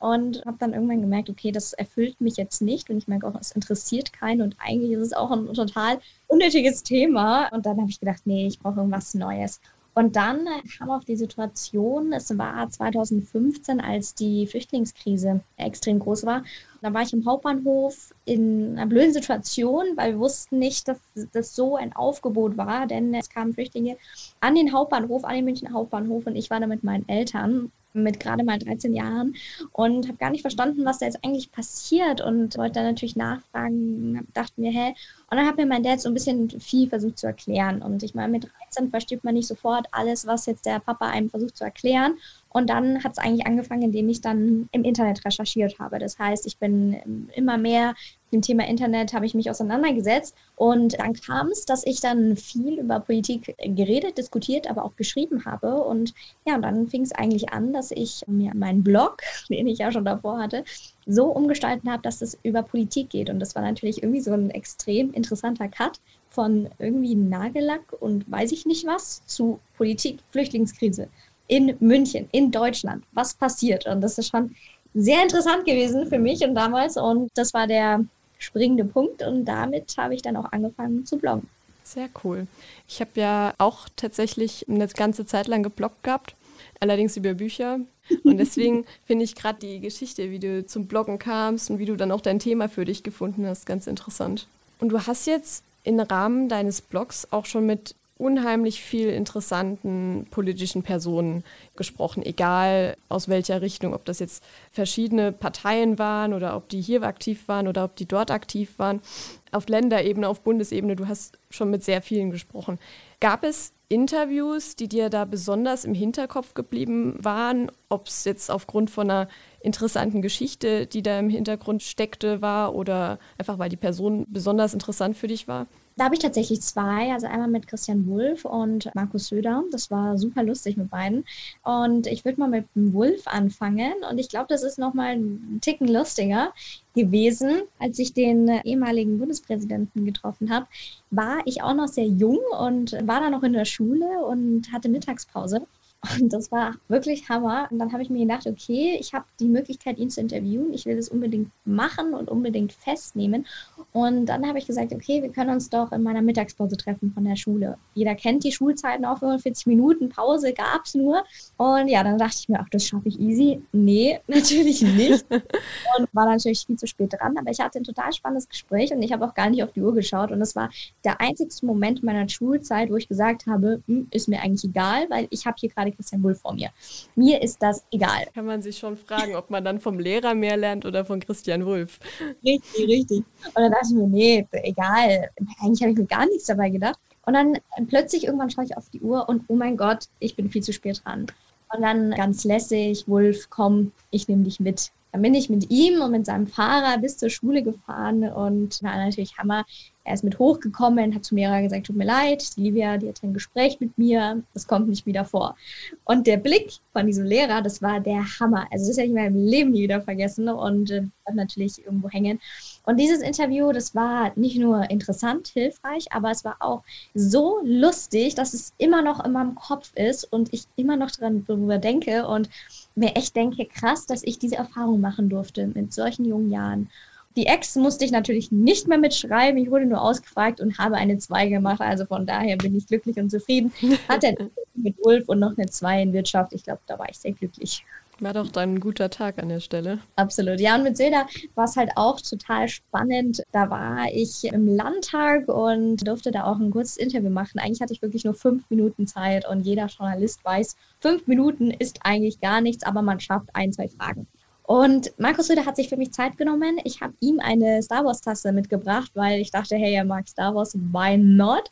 und habe dann irgendwann gemerkt, okay, das erfüllt mich jetzt nicht und ich merke auch, es interessiert keinen und eigentlich ist es auch ein total unnötiges Thema. Und dann habe ich gedacht, nee, ich brauche irgendwas Neues. Und dann kam auch die Situation, es war 2015, als die Flüchtlingskrise extrem groß war. Da war ich im Hauptbahnhof in einer blöden Situation, weil wir wussten nicht, dass das so ein Aufgebot war, denn es kamen Flüchtlinge an den Hauptbahnhof, an den München Hauptbahnhof und ich war da mit meinen Eltern mit gerade mal 13 Jahren und habe gar nicht verstanden, was da jetzt eigentlich passiert und wollte dann natürlich nachfragen, dachte mir, hä? Und dann hat mir mein Dad so ein bisschen viel versucht zu erklären und ich meine, mit 13 versteht man nicht sofort alles, was jetzt der Papa einem versucht zu erklären und dann hat es eigentlich angefangen, indem ich dann im Internet recherchiert habe. Das heißt, ich bin immer mehr mit dem Thema Internet habe ich mich auseinandergesetzt. Und dann kam es, dass ich dann viel über Politik geredet, diskutiert, aber auch geschrieben habe. Und ja, und dann fing es eigentlich an, dass ich mir meinen Blog, [laughs] den ich ja schon davor hatte, so umgestalten habe, dass es über Politik geht. Und das war natürlich irgendwie so ein extrem interessanter Cut von irgendwie Nagellack und weiß ich nicht was zu Politik, Flüchtlingskrise in München, in Deutschland. Was passiert? Und das ist schon sehr interessant gewesen für mich und damals. Und das war der springende Punkt. Und damit habe ich dann auch angefangen zu bloggen. Sehr cool. Ich habe ja auch tatsächlich eine ganze Zeit lang gebloggt gehabt, allerdings über Bücher. Und [laughs] deswegen finde ich gerade die Geschichte, wie du zum Bloggen kamst und wie du dann auch dein Thema für dich gefunden hast, ganz interessant. Und du hast jetzt im Rahmen deines Blogs auch schon mit unheimlich viel interessanten politischen Personen gesprochen, egal aus welcher Richtung, ob das jetzt verschiedene Parteien waren oder ob die hier aktiv waren oder ob die dort aktiv waren, auf Länderebene, auf Bundesebene, du hast schon mit sehr vielen gesprochen. Gab es Interviews, die dir da besonders im Hinterkopf geblieben waren, ob es jetzt aufgrund von einer interessanten Geschichte, die da im Hintergrund steckte, war oder einfach weil die Person besonders interessant für dich war? Da habe ich tatsächlich zwei. Also einmal mit Christian Wulff und Markus Söder. Das war super lustig mit beiden. Und ich würde mal mit Wulff anfangen. Und ich glaube, das ist nochmal ein Ticken lustiger gewesen. Als ich den ehemaligen Bundespräsidenten getroffen habe, war ich auch noch sehr jung und war da noch in der Schule und hatte Mittagspause. Und das war wirklich Hammer. Und dann habe ich mir gedacht, okay, ich habe die Möglichkeit, ihn zu interviewen. Ich will das unbedingt machen und unbedingt festnehmen. Und dann habe ich gesagt, okay, wir können uns doch in meiner Mittagspause treffen von der Schule. Jeder kennt die Schulzeiten auch, 45 Minuten Pause gab es nur. Und ja, dann dachte ich mir, ach, das schaffe ich easy. Nee, [laughs] natürlich nicht. und war natürlich viel zu spät dran. Aber ich hatte ein total spannendes Gespräch und ich habe auch gar nicht auf die Uhr geschaut. Und es war der einzigste Moment meiner Schulzeit, wo ich gesagt habe, hm, ist mir eigentlich egal, weil ich habe hier gerade Christian Wulff vor mir. Mir ist das egal. Kann man sich schon fragen, ob man dann vom Lehrer mehr lernt oder von Christian Wulff. Richtig, richtig. Und dann dachte ich mir, nee, egal. Eigentlich habe ich mir gar nichts dabei gedacht. Und dann plötzlich irgendwann schaue ich auf die Uhr und oh mein Gott, ich bin viel zu spät dran. Und dann ganz lässig, Wulf, komm, ich nehme dich mit. Dann bin ich mit ihm und mit seinem Fahrer bis zur Schule gefahren und war natürlich Hammer. Er ist mit hochgekommen, hat zu mir gesagt, tut mir leid, die Livia, die hatte ein Gespräch mit mir, das kommt nicht wieder vor. Und der Blick von diesem Lehrer, das war der Hammer. Also das werde ich in meinem Leben nie wieder vergessen und äh, natürlich irgendwo hängen. Und dieses Interview, das war nicht nur interessant, hilfreich, aber es war auch so lustig, dass es immer noch in meinem Kopf ist und ich immer noch dran darüber denke und mir echt denke, krass, dass ich diese Erfahrung machen durfte mit solchen jungen Jahren. Die Ex musste ich natürlich nicht mehr mitschreiben. Ich wurde nur ausgefragt und habe eine 2 gemacht. Also von daher bin ich glücklich und zufrieden. Hatte [laughs] mit Ulf und noch eine 2 in Wirtschaft. Ich glaube, da war ich sehr glücklich. War doch dann ein guter Tag an der Stelle. Absolut. Ja, und mit Silda war es halt auch total spannend. Da war ich im Landtag und durfte da auch ein kurzes Interview machen. Eigentlich hatte ich wirklich nur fünf Minuten Zeit und jeder Journalist weiß, fünf Minuten ist eigentlich gar nichts, aber man schafft ein, zwei Fragen. Und Markus Söder hat sich für mich Zeit genommen. Ich habe ihm eine Star Wars-Tasse mitgebracht, weil ich dachte, hey, er mag Star Wars, why not?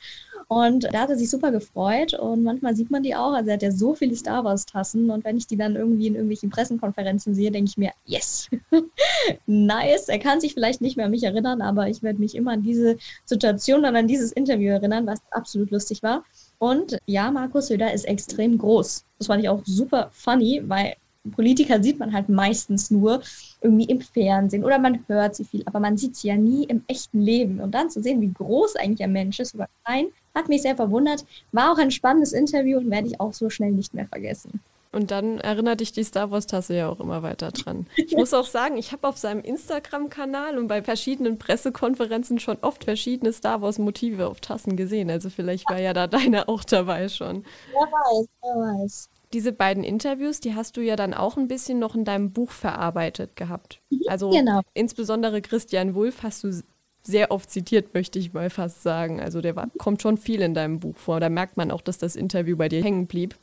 Und da hat er sich super gefreut und manchmal sieht man die auch. Also er hat ja so viele Star Wars-Tassen und wenn ich die dann irgendwie in irgendwelchen Pressekonferenzen sehe, denke ich mir, yes, [laughs] nice. Er kann sich vielleicht nicht mehr an mich erinnern, aber ich werde mich immer an diese Situation und an dieses Interview erinnern, was absolut lustig war. Und ja, Markus Söder ist extrem groß. Das fand ich auch super funny, weil Politiker sieht man halt meistens nur irgendwie im Fernsehen oder man hört sie viel, aber man sieht sie ja nie im echten Leben. Und dann zu sehen, wie groß eigentlich ein Mensch ist oder klein, hat mich sehr verwundert. War auch ein spannendes Interview und werde ich auch so schnell nicht mehr vergessen. Und dann erinnert dich die Star Wars-Tasse ja auch immer weiter dran. Ich muss auch sagen, ich habe auf seinem Instagram-Kanal und bei verschiedenen Pressekonferenzen schon oft verschiedene Star Wars-Motive auf Tassen gesehen. Also vielleicht war ja da deine auch dabei schon. Wer weiß, wer weiß diese beiden Interviews, die hast du ja dann auch ein bisschen noch in deinem Buch verarbeitet gehabt. Mhm, also genau. insbesondere Christian Wulff hast du sehr oft zitiert, möchte ich mal fast sagen. Also der war, kommt schon viel in deinem Buch vor. Da merkt man auch, dass das Interview bei dir hängen blieb.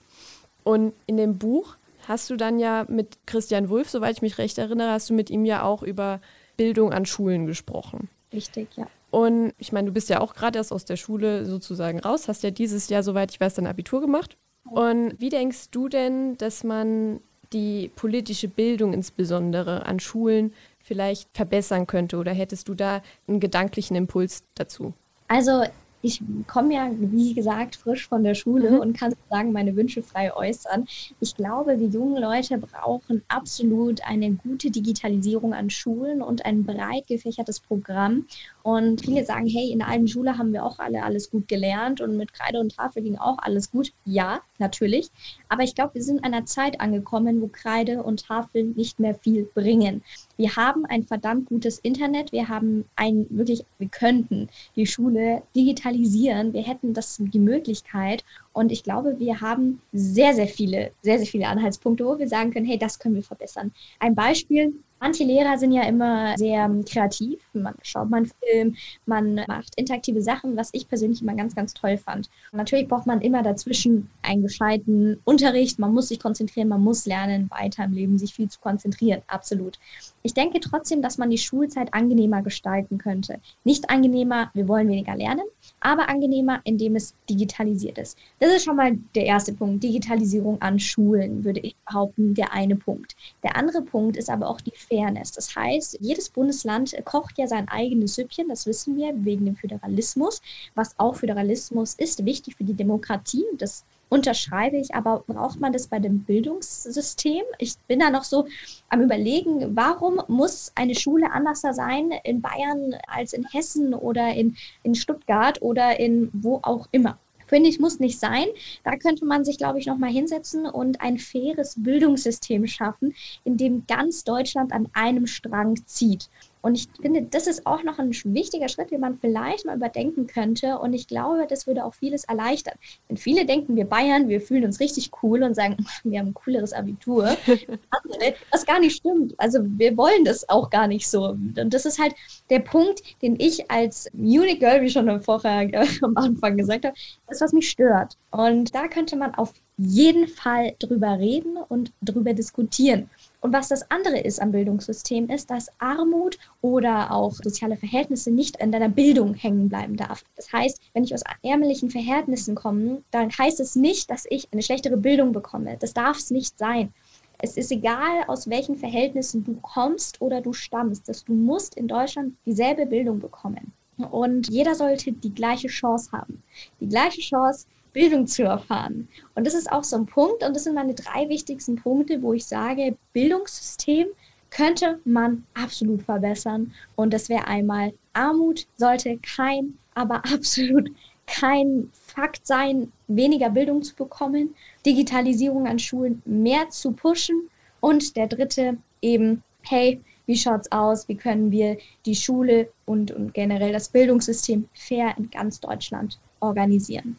Und in dem Buch hast du dann ja mit Christian Wulff, soweit ich mich recht erinnere, hast du mit ihm ja auch über Bildung an Schulen gesprochen. Richtig, ja. Und ich meine, du bist ja auch gerade erst aus der Schule sozusagen raus, hast ja dieses Jahr, soweit ich weiß, dein Abitur gemacht. Und wie denkst du denn, dass man die politische Bildung insbesondere an Schulen vielleicht verbessern könnte? Oder hättest du da einen gedanklichen Impuls dazu? Also ich komme ja, wie gesagt, frisch von der Schule mhm. und kann sagen, meine Wünsche frei äußern. Ich glaube, wir jungen Leute brauchen absolut eine gute Digitalisierung an Schulen und ein breit gefächertes Programm. Und viele sagen, hey, in der alten Schule haben wir auch alle alles gut gelernt und mit Kreide und Tafel ging auch alles gut. Ja, natürlich. Aber ich glaube, wir sind in einer Zeit angekommen, wo Kreide und Tafel nicht mehr viel bringen. Wir haben ein verdammt gutes Internet. Wir haben ein wirklich, wir könnten die Schule digitalisieren. Wir hätten das die Möglichkeit. Und ich glaube, wir haben sehr, sehr viele, sehr, sehr viele Anhaltspunkte, wo wir sagen können, hey, das können wir verbessern. Ein Beispiel, Manche Lehrer sind ja immer sehr kreativ. Man schaut mal einen Film, man macht interaktive Sachen, was ich persönlich immer ganz, ganz toll fand. Natürlich braucht man immer dazwischen einen gescheiten Unterricht. Man muss sich konzentrieren, man muss lernen, weiter im Leben sich viel zu konzentrieren. Absolut. Ich denke trotzdem, dass man die Schulzeit angenehmer gestalten könnte. Nicht angenehmer, wir wollen weniger lernen, aber angenehmer, indem es digitalisiert ist. Das ist schon mal der erste Punkt. Digitalisierung an Schulen, würde ich behaupten, der eine Punkt. Der andere Punkt ist aber auch die Fairness. Das heißt, jedes Bundesland kocht ja sein eigenes Süppchen, das wissen wir, wegen dem Föderalismus. Was auch Föderalismus ist, wichtig für die Demokratie. Das unterschreibe ich, aber braucht man das bei dem Bildungssystem? Ich bin da noch so am Überlegen, warum muss eine Schule anders sein in Bayern als in Hessen oder in, in Stuttgart oder in wo auch immer? Finde ich, muss nicht sein. Da könnte man sich, glaube ich, nochmal hinsetzen und ein faires Bildungssystem schaffen, in dem ganz Deutschland an einem Strang zieht. Und ich finde, das ist auch noch ein wichtiger Schritt, den man vielleicht mal überdenken könnte. Und ich glaube, das würde auch vieles erleichtern. Denn viele denken, wir Bayern, wir fühlen uns richtig cool und sagen, [laughs] wir haben ein cooleres Abitur. [laughs] was gar nicht stimmt. Also wir wollen das auch gar nicht so. Und das ist halt der Punkt, den ich als Munich Girl, wie schon vorher äh, [laughs] am Anfang gesagt habe, das, was mich stört. Und da könnte man auf jeden Fall drüber reden und drüber diskutieren. Und was das andere ist am Bildungssystem, ist, dass Armut oder auch soziale Verhältnisse nicht in deiner Bildung hängen bleiben darf. Das heißt, wenn ich aus ärmlichen Verhältnissen komme, dann heißt es nicht, dass ich eine schlechtere Bildung bekomme. Das darf es nicht sein. Es ist egal, aus welchen Verhältnissen du kommst oder du stammst, dass du musst in Deutschland dieselbe Bildung bekommen. Und jeder sollte die gleiche Chance haben. Die gleiche Chance, Bildung zu erfahren. Und das ist auch so ein Punkt und das sind meine drei wichtigsten Punkte, wo ich sage, Bildungssystem könnte man absolut verbessern. Und das wäre einmal, Armut sollte kein, aber [laughs] absolut kein Fakt sein, weniger Bildung zu bekommen, Digitalisierung an Schulen mehr zu pushen und der dritte eben, hey, wie schaut's aus? Wie können wir die Schule und, und generell das Bildungssystem fair in ganz Deutschland organisieren?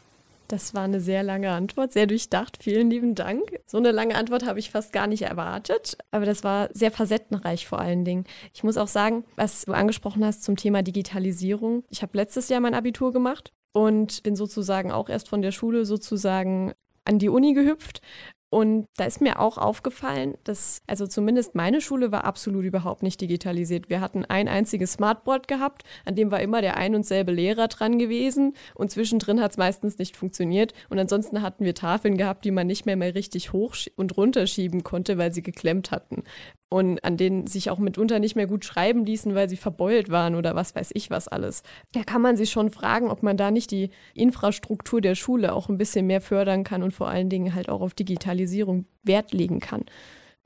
Das war eine sehr lange Antwort, sehr durchdacht. Vielen lieben Dank. So eine lange Antwort habe ich fast gar nicht erwartet, aber das war sehr facettenreich vor allen Dingen. Ich muss auch sagen, was du angesprochen hast zum Thema Digitalisierung. Ich habe letztes Jahr mein Abitur gemacht und bin sozusagen auch erst von der Schule sozusagen an die Uni gehüpft und da ist mir auch aufgefallen, dass, also zumindest meine Schule war absolut überhaupt nicht digitalisiert. Wir hatten ein einziges Smartboard gehabt, an dem war immer der ein und selbe Lehrer dran gewesen und zwischendrin hat es meistens nicht funktioniert. Und ansonsten hatten wir Tafeln gehabt, die man nicht mehr, mehr richtig hoch und runter schieben konnte, weil sie geklemmt hatten und an denen sich auch mitunter nicht mehr gut schreiben ließen, weil sie verbeult waren oder was weiß ich was alles. Da kann man sich schon fragen, ob man da nicht die Infrastruktur der Schule auch ein bisschen mehr fördern kann und vor allen Dingen halt auch auf Digitalisierung Wert legen kann.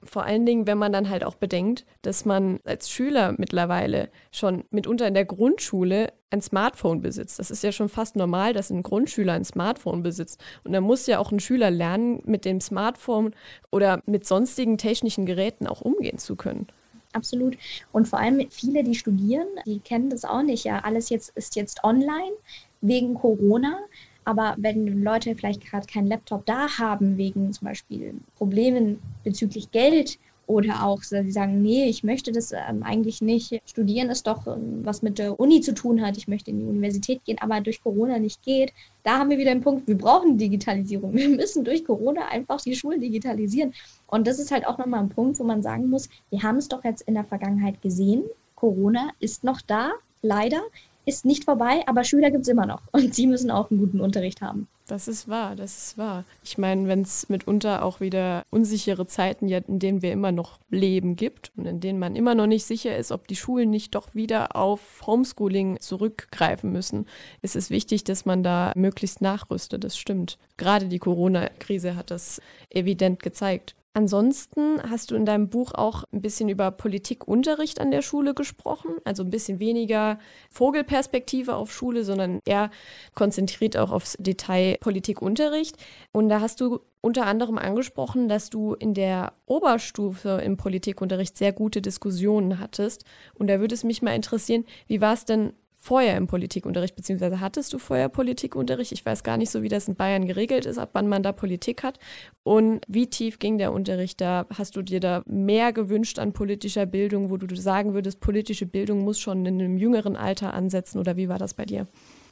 Vor allen Dingen, wenn man dann halt auch bedenkt, dass man als Schüler mittlerweile schon mitunter in der Grundschule ein Smartphone besitzt. Das ist ja schon fast normal, dass ein Grundschüler ein Smartphone besitzt. Und da muss ja auch ein Schüler lernen, mit dem Smartphone oder mit sonstigen technischen Geräten auch umgehen zu können. Absolut. Und vor allem viele, die studieren, die kennen das auch nicht. Ja, alles jetzt ist jetzt online wegen Corona. Aber wenn Leute vielleicht gerade keinen Laptop da haben, wegen zum Beispiel Problemen bezüglich Geld oder auch, sie sagen, nee, ich möchte das ähm, eigentlich nicht. Studieren ist doch ähm, was mit der Uni zu tun hat. Ich möchte in die Universität gehen, aber durch Corona nicht geht. Da haben wir wieder einen Punkt, wir brauchen Digitalisierung. Wir müssen durch Corona einfach die Schulen digitalisieren. Und das ist halt auch nochmal ein Punkt, wo man sagen muss, wir haben es doch jetzt in der Vergangenheit gesehen. Corona ist noch da, leider ist nicht vorbei, aber Schüler gibt es immer noch und sie müssen auch einen guten Unterricht haben. Das ist wahr, das ist wahr. Ich meine, wenn es mitunter auch wieder unsichere Zeiten, in denen wir immer noch leben, gibt und in denen man immer noch nicht sicher ist, ob die Schulen nicht doch wieder auf Homeschooling zurückgreifen müssen, ist es wichtig, dass man da möglichst nachrüstet. Das stimmt. Gerade die Corona-Krise hat das evident gezeigt. Ansonsten hast du in deinem Buch auch ein bisschen über Politikunterricht an der Schule gesprochen, also ein bisschen weniger Vogelperspektive auf Schule, sondern eher konzentriert auch aufs Detail Politikunterricht. Und da hast du unter anderem angesprochen, dass du in der Oberstufe im Politikunterricht sehr gute Diskussionen hattest. Und da würde es mich mal interessieren, wie war es denn vorher im Politikunterricht, beziehungsweise hattest du vorher Politikunterricht? Ich weiß gar nicht so, wie das in Bayern geregelt ist, ab wann man da Politik hat. Und wie tief ging der Unterricht da? Hast du dir da mehr gewünscht an politischer Bildung, wo du sagen würdest, politische Bildung muss schon in einem jüngeren Alter ansetzen oder wie war das bei dir?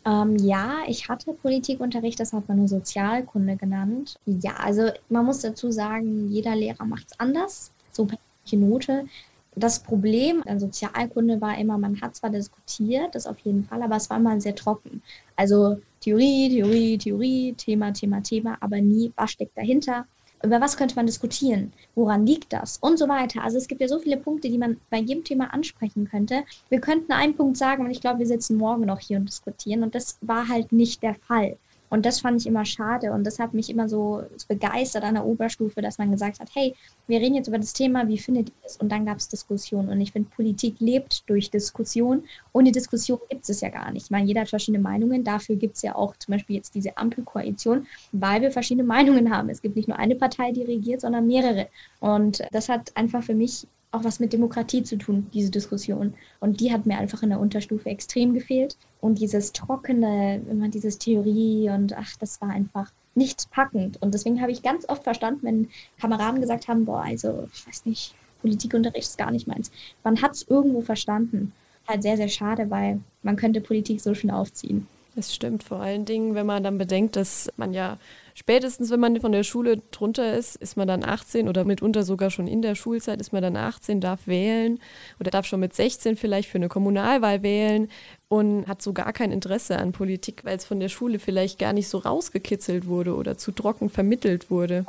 Ähm, ja, ich hatte Politikunterricht, das hat man nur Sozialkunde genannt. Ja, also man muss dazu sagen, jeder Lehrer macht es anders. So Note das Problem an Sozialkunde war immer, man hat zwar diskutiert, das auf jeden Fall, aber es war immer sehr trocken. Also Theorie, Theorie, Theorie, Thema, Thema, Thema, aber nie, was steckt dahinter? Über was könnte man diskutieren? Woran liegt das? Und so weiter. Also es gibt ja so viele Punkte, die man bei jedem Thema ansprechen könnte. Wir könnten einen Punkt sagen und ich glaube, wir sitzen morgen noch hier und diskutieren und das war halt nicht der Fall. Und das fand ich immer schade und das hat mich immer so begeistert an der Oberstufe, dass man gesagt hat, hey, wir reden jetzt über das Thema, wie findet ihr es? Und dann gab es Diskussion. Und ich finde, Politik lebt durch Diskussion. Ohne Diskussion gibt es ja gar nicht. Ich meine, jeder hat verschiedene Meinungen. Dafür gibt es ja auch zum Beispiel jetzt diese Ampelkoalition, weil wir verschiedene [laughs] Meinungen haben. Es gibt nicht nur eine Partei, die regiert, sondern mehrere. Und das hat einfach für mich auch was mit Demokratie zu tun, diese Diskussion. Und die hat mir einfach in der Unterstufe extrem gefehlt. Und dieses Trockene, immer dieses Theorie und ach, das war einfach nicht packend. Und deswegen habe ich ganz oft verstanden, wenn Kameraden gesagt haben, boah, also ich weiß nicht, Politikunterricht ist gar nicht meins. Man hat es irgendwo verstanden. Halt sehr, sehr schade, weil man könnte Politik so schön aufziehen. Das stimmt vor allen Dingen, wenn man dann bedenkt, dass man ja spätestens, wenn man von der Schule drunter ist, ist man dann 18 oder mitunter sogar schon in der Schulzeit ist man dann 18, darf wählen oder darf schon mit 16 vielleicht für eine Kommunalwahl wählen und hat so gar kein Interesse an Politik, weil es von der Schule vielleicht gar nicht so rausgekitzelt wurde oder zu trocken vermittelt wurde.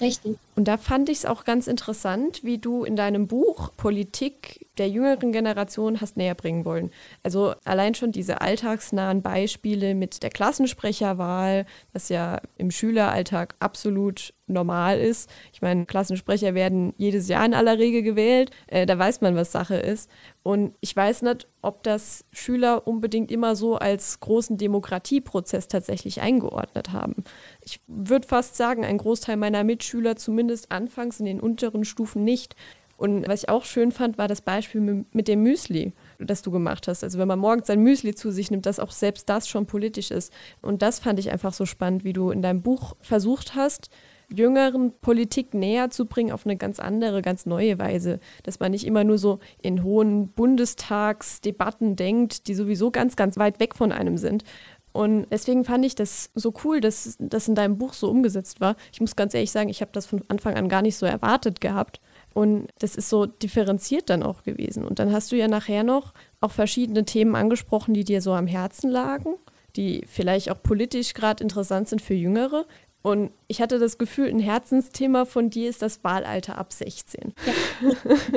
Richtig. Und da fand ich es auch ganz interessant, wie du in deinem Buch Politik der jüngeren Generation hast näher bringen wollen. Also allein schon diese alltagsnahen Beispiele mit der Klassensprecherwahl, was ja im Schüleralltag absolut normal ist. Ich meine, Klassensprecher werden jedes Jahr in aller Regel gewählt. Äh, da weiß man, was Sache ist. Und ich weiß nicht, ob das Schüler unbedingt immer so als großen Demokratieprozess tatsächlich eingeordnet haben. Ich würde fast sagen, ein Großteil meiner Mitschüler zumindest zumindest anfangs in den unteren Stufen nicht. Und was ich auch schön fand, war das Beispiel mit dem Müsli, das du gemacht hast. Also wenn man morgens sein Müsli zu sich nimmt, dass auch selbst das schon politisch ist. Und das fand ich einfach so spannend, wie du in deinem Buch versucht hast, Jüngeren Politik näher zu bringen auf eine ganz andere, ganz neue Weise. Dass man nicht immer nur so in hohen Bundestagsdebatten denkt, die sowieso ganz, ganz weit weg von einem sind, und deswegen fand ich das so cool, dass das in deinem Buch so umgesetzt war. Ich muss ganz ehrlich sagen, ich habe das von Anfang an gar nicht so erwartet gehabt. Und das ist so differenziert dann auch gewesen. Und dann hast du ja nachher noch auch verschiedene Themen angesprochen, die dir so am Herzen lagen, die vielleicht auch politisch gerade interessant sind für Jüngere. Und ich hatte das Gefühl, ein Herzensthema von dir ist das Wahlalter ab 16. Ja.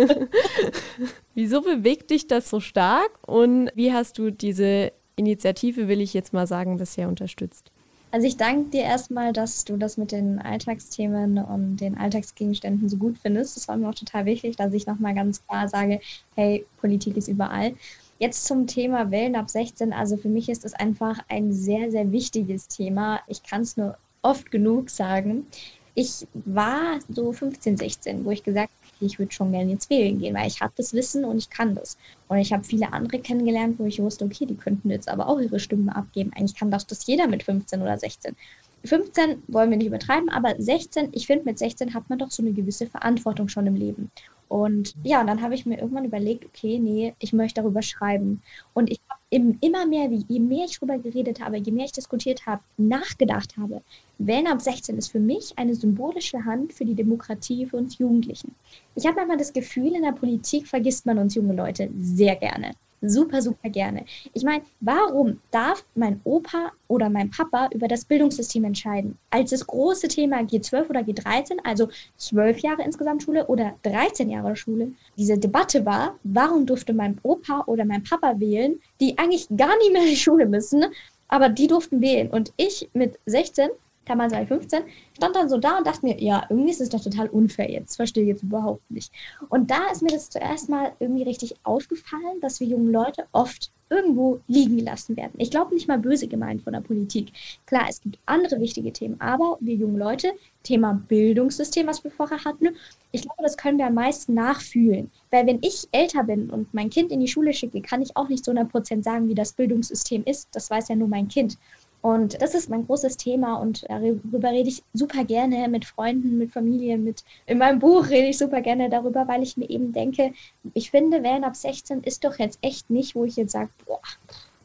[laughs] Wieso bewegt dich das so stark und wie hast du diese Initiative, will ich jetzt mal sagen, bisher unterstützt. Also ich danke dir erstmal, dass du das mit den Alltagsthemen und den Alltagsgegenständen so gut findest. Das war mir auch total wichtig, dass ich nochmal ganz klar sage, hey, Politik ist überall. Jetzt zum Thema Wellen ab 16. Also für mich ist es einfach ein sehr, sehr wichtiges Thema. Ich kann es nur oft genug sagen. Ich war so 15, 16, wo ich gesagt ich würde schon gerne jetzt wählen gehen, weil ich habe das Wissen und ich kann das. Und ich habe viele andere kennengelernt, wo ich wusste, okay, die könnten jetzt aber auch ihre Stimme abgeben. Eigentlich kann doch das jeder mit 15 oder 16. 15 wollen wir nicht übertreiben, aber 16, ich finde, mit 16 hat man doch so eine gewisse Verantwortung schon im Leben. Und ja, und dann habe ich mir irgendwann überlegt, okay, nee, ich möchte darüber schreiben. Und ich habe immer mehr, wie, je mehr ich darüber geredet habe, je mehr ich diskutiert habe, nachgedacht habe, Wählen ab 16 ist für mich eine symbolische Hand für die Demokratie für uns Jugendlichen. Ich habe immer das Gefühl, in der Politik vergisst man uns junge Leute sehr gerne super, super gerne. Ich meine, warum darf mein Opa oder mein Papa über das Bildungssystem entscheiden? Als das große Thema G12 oder G13, also zwölf Jahre insgesamt Schule oder 13 Jahre Schule, diese Debatte war, warum durfte mein Opa oder mein Papa wählen, die eigentlich gar nicht mehr in die Schule müssen, aber die durften wählen. Und ich mit 16 damals war ich 15, stand dann so da und dachte mir, ja, irgendwie ist es doch total unfair jetzt, verstehe ich jetzt überhaupt nicht. Und da ist mir das zuerst mal irgendwie richtig aufgefallen, dass wir jungen Leute oft irgendwo liegen gelassen werden. Ich glaube nicht mal böse gemeint von der Politik. Klar, es gibt andere wichtige Themen, aber wir jungen Leute, Thema Bildungssystem, was wir vorher hatten, ich glaube, das können wir am meisten nachfühlen. Weil wenn ich älter bin und mein Kind in die Schule schicke, kann ich auch nicht so 100% sagen, wie das Bildungssystem ist. Das weiß ja nur mein Kind. Und das ist mein großes Thema und darüber rede ich super gerne mit Freunden, mit Familien, mit in meinem Buch rede ich super gerne darüber, weil ich mir eben denke, ich finde, Wählen ab 16 ist doch jetzt echt nicht, wo ich jetzt sage, boah,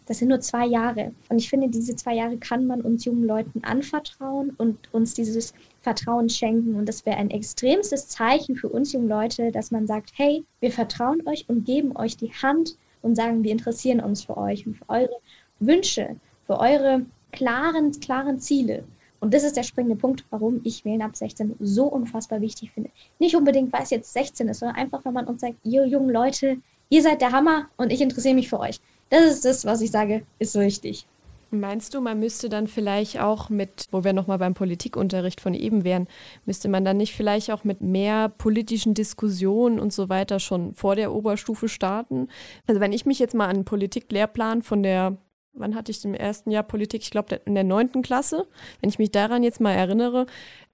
das sind nur zwei Jahre. Und ich finde, diese zwei Jahre kann man uns jungen Leuten anvertrauen und uns dieses Vertrauen schenken. Und das wäre ein extremstes Zeichen für uns jungen Leute, dass man sagt, hey, wir vertrauen euch und geben euch die Hand und sagen, wir interessieren uns für euch und für eure Wünsche, für eure klaren, klaren Ziele. Und das ist der springende Punkt, warum ich Wählen ab 16 so unfassbar wichtig finde. Nicht unbedingt, weil es jetzt 16 ist, sondern einfach, weil man uns sagt, ihr jungen Leute, ihr seid der Hammer und ich interessiere mich für euch. Das ist das, was ich sage, ist so wichtig. Meinst du, man müsste dann vielleicht auch mit, wo wir nochmal beim Politikunterricht von eben wären, müsste man dann nicht vielleicht auch mit mehr politischen Diskussionen und so weiter schon vor der Oberstufe starten? Also wenn ich mich jetzt mal an einen Politiklehrplan von der, wann hatte ich im ersten Jahr Politik? Ich glaube in der neunten Klasse. Wenn ich mich daran jetzt mal erinnere,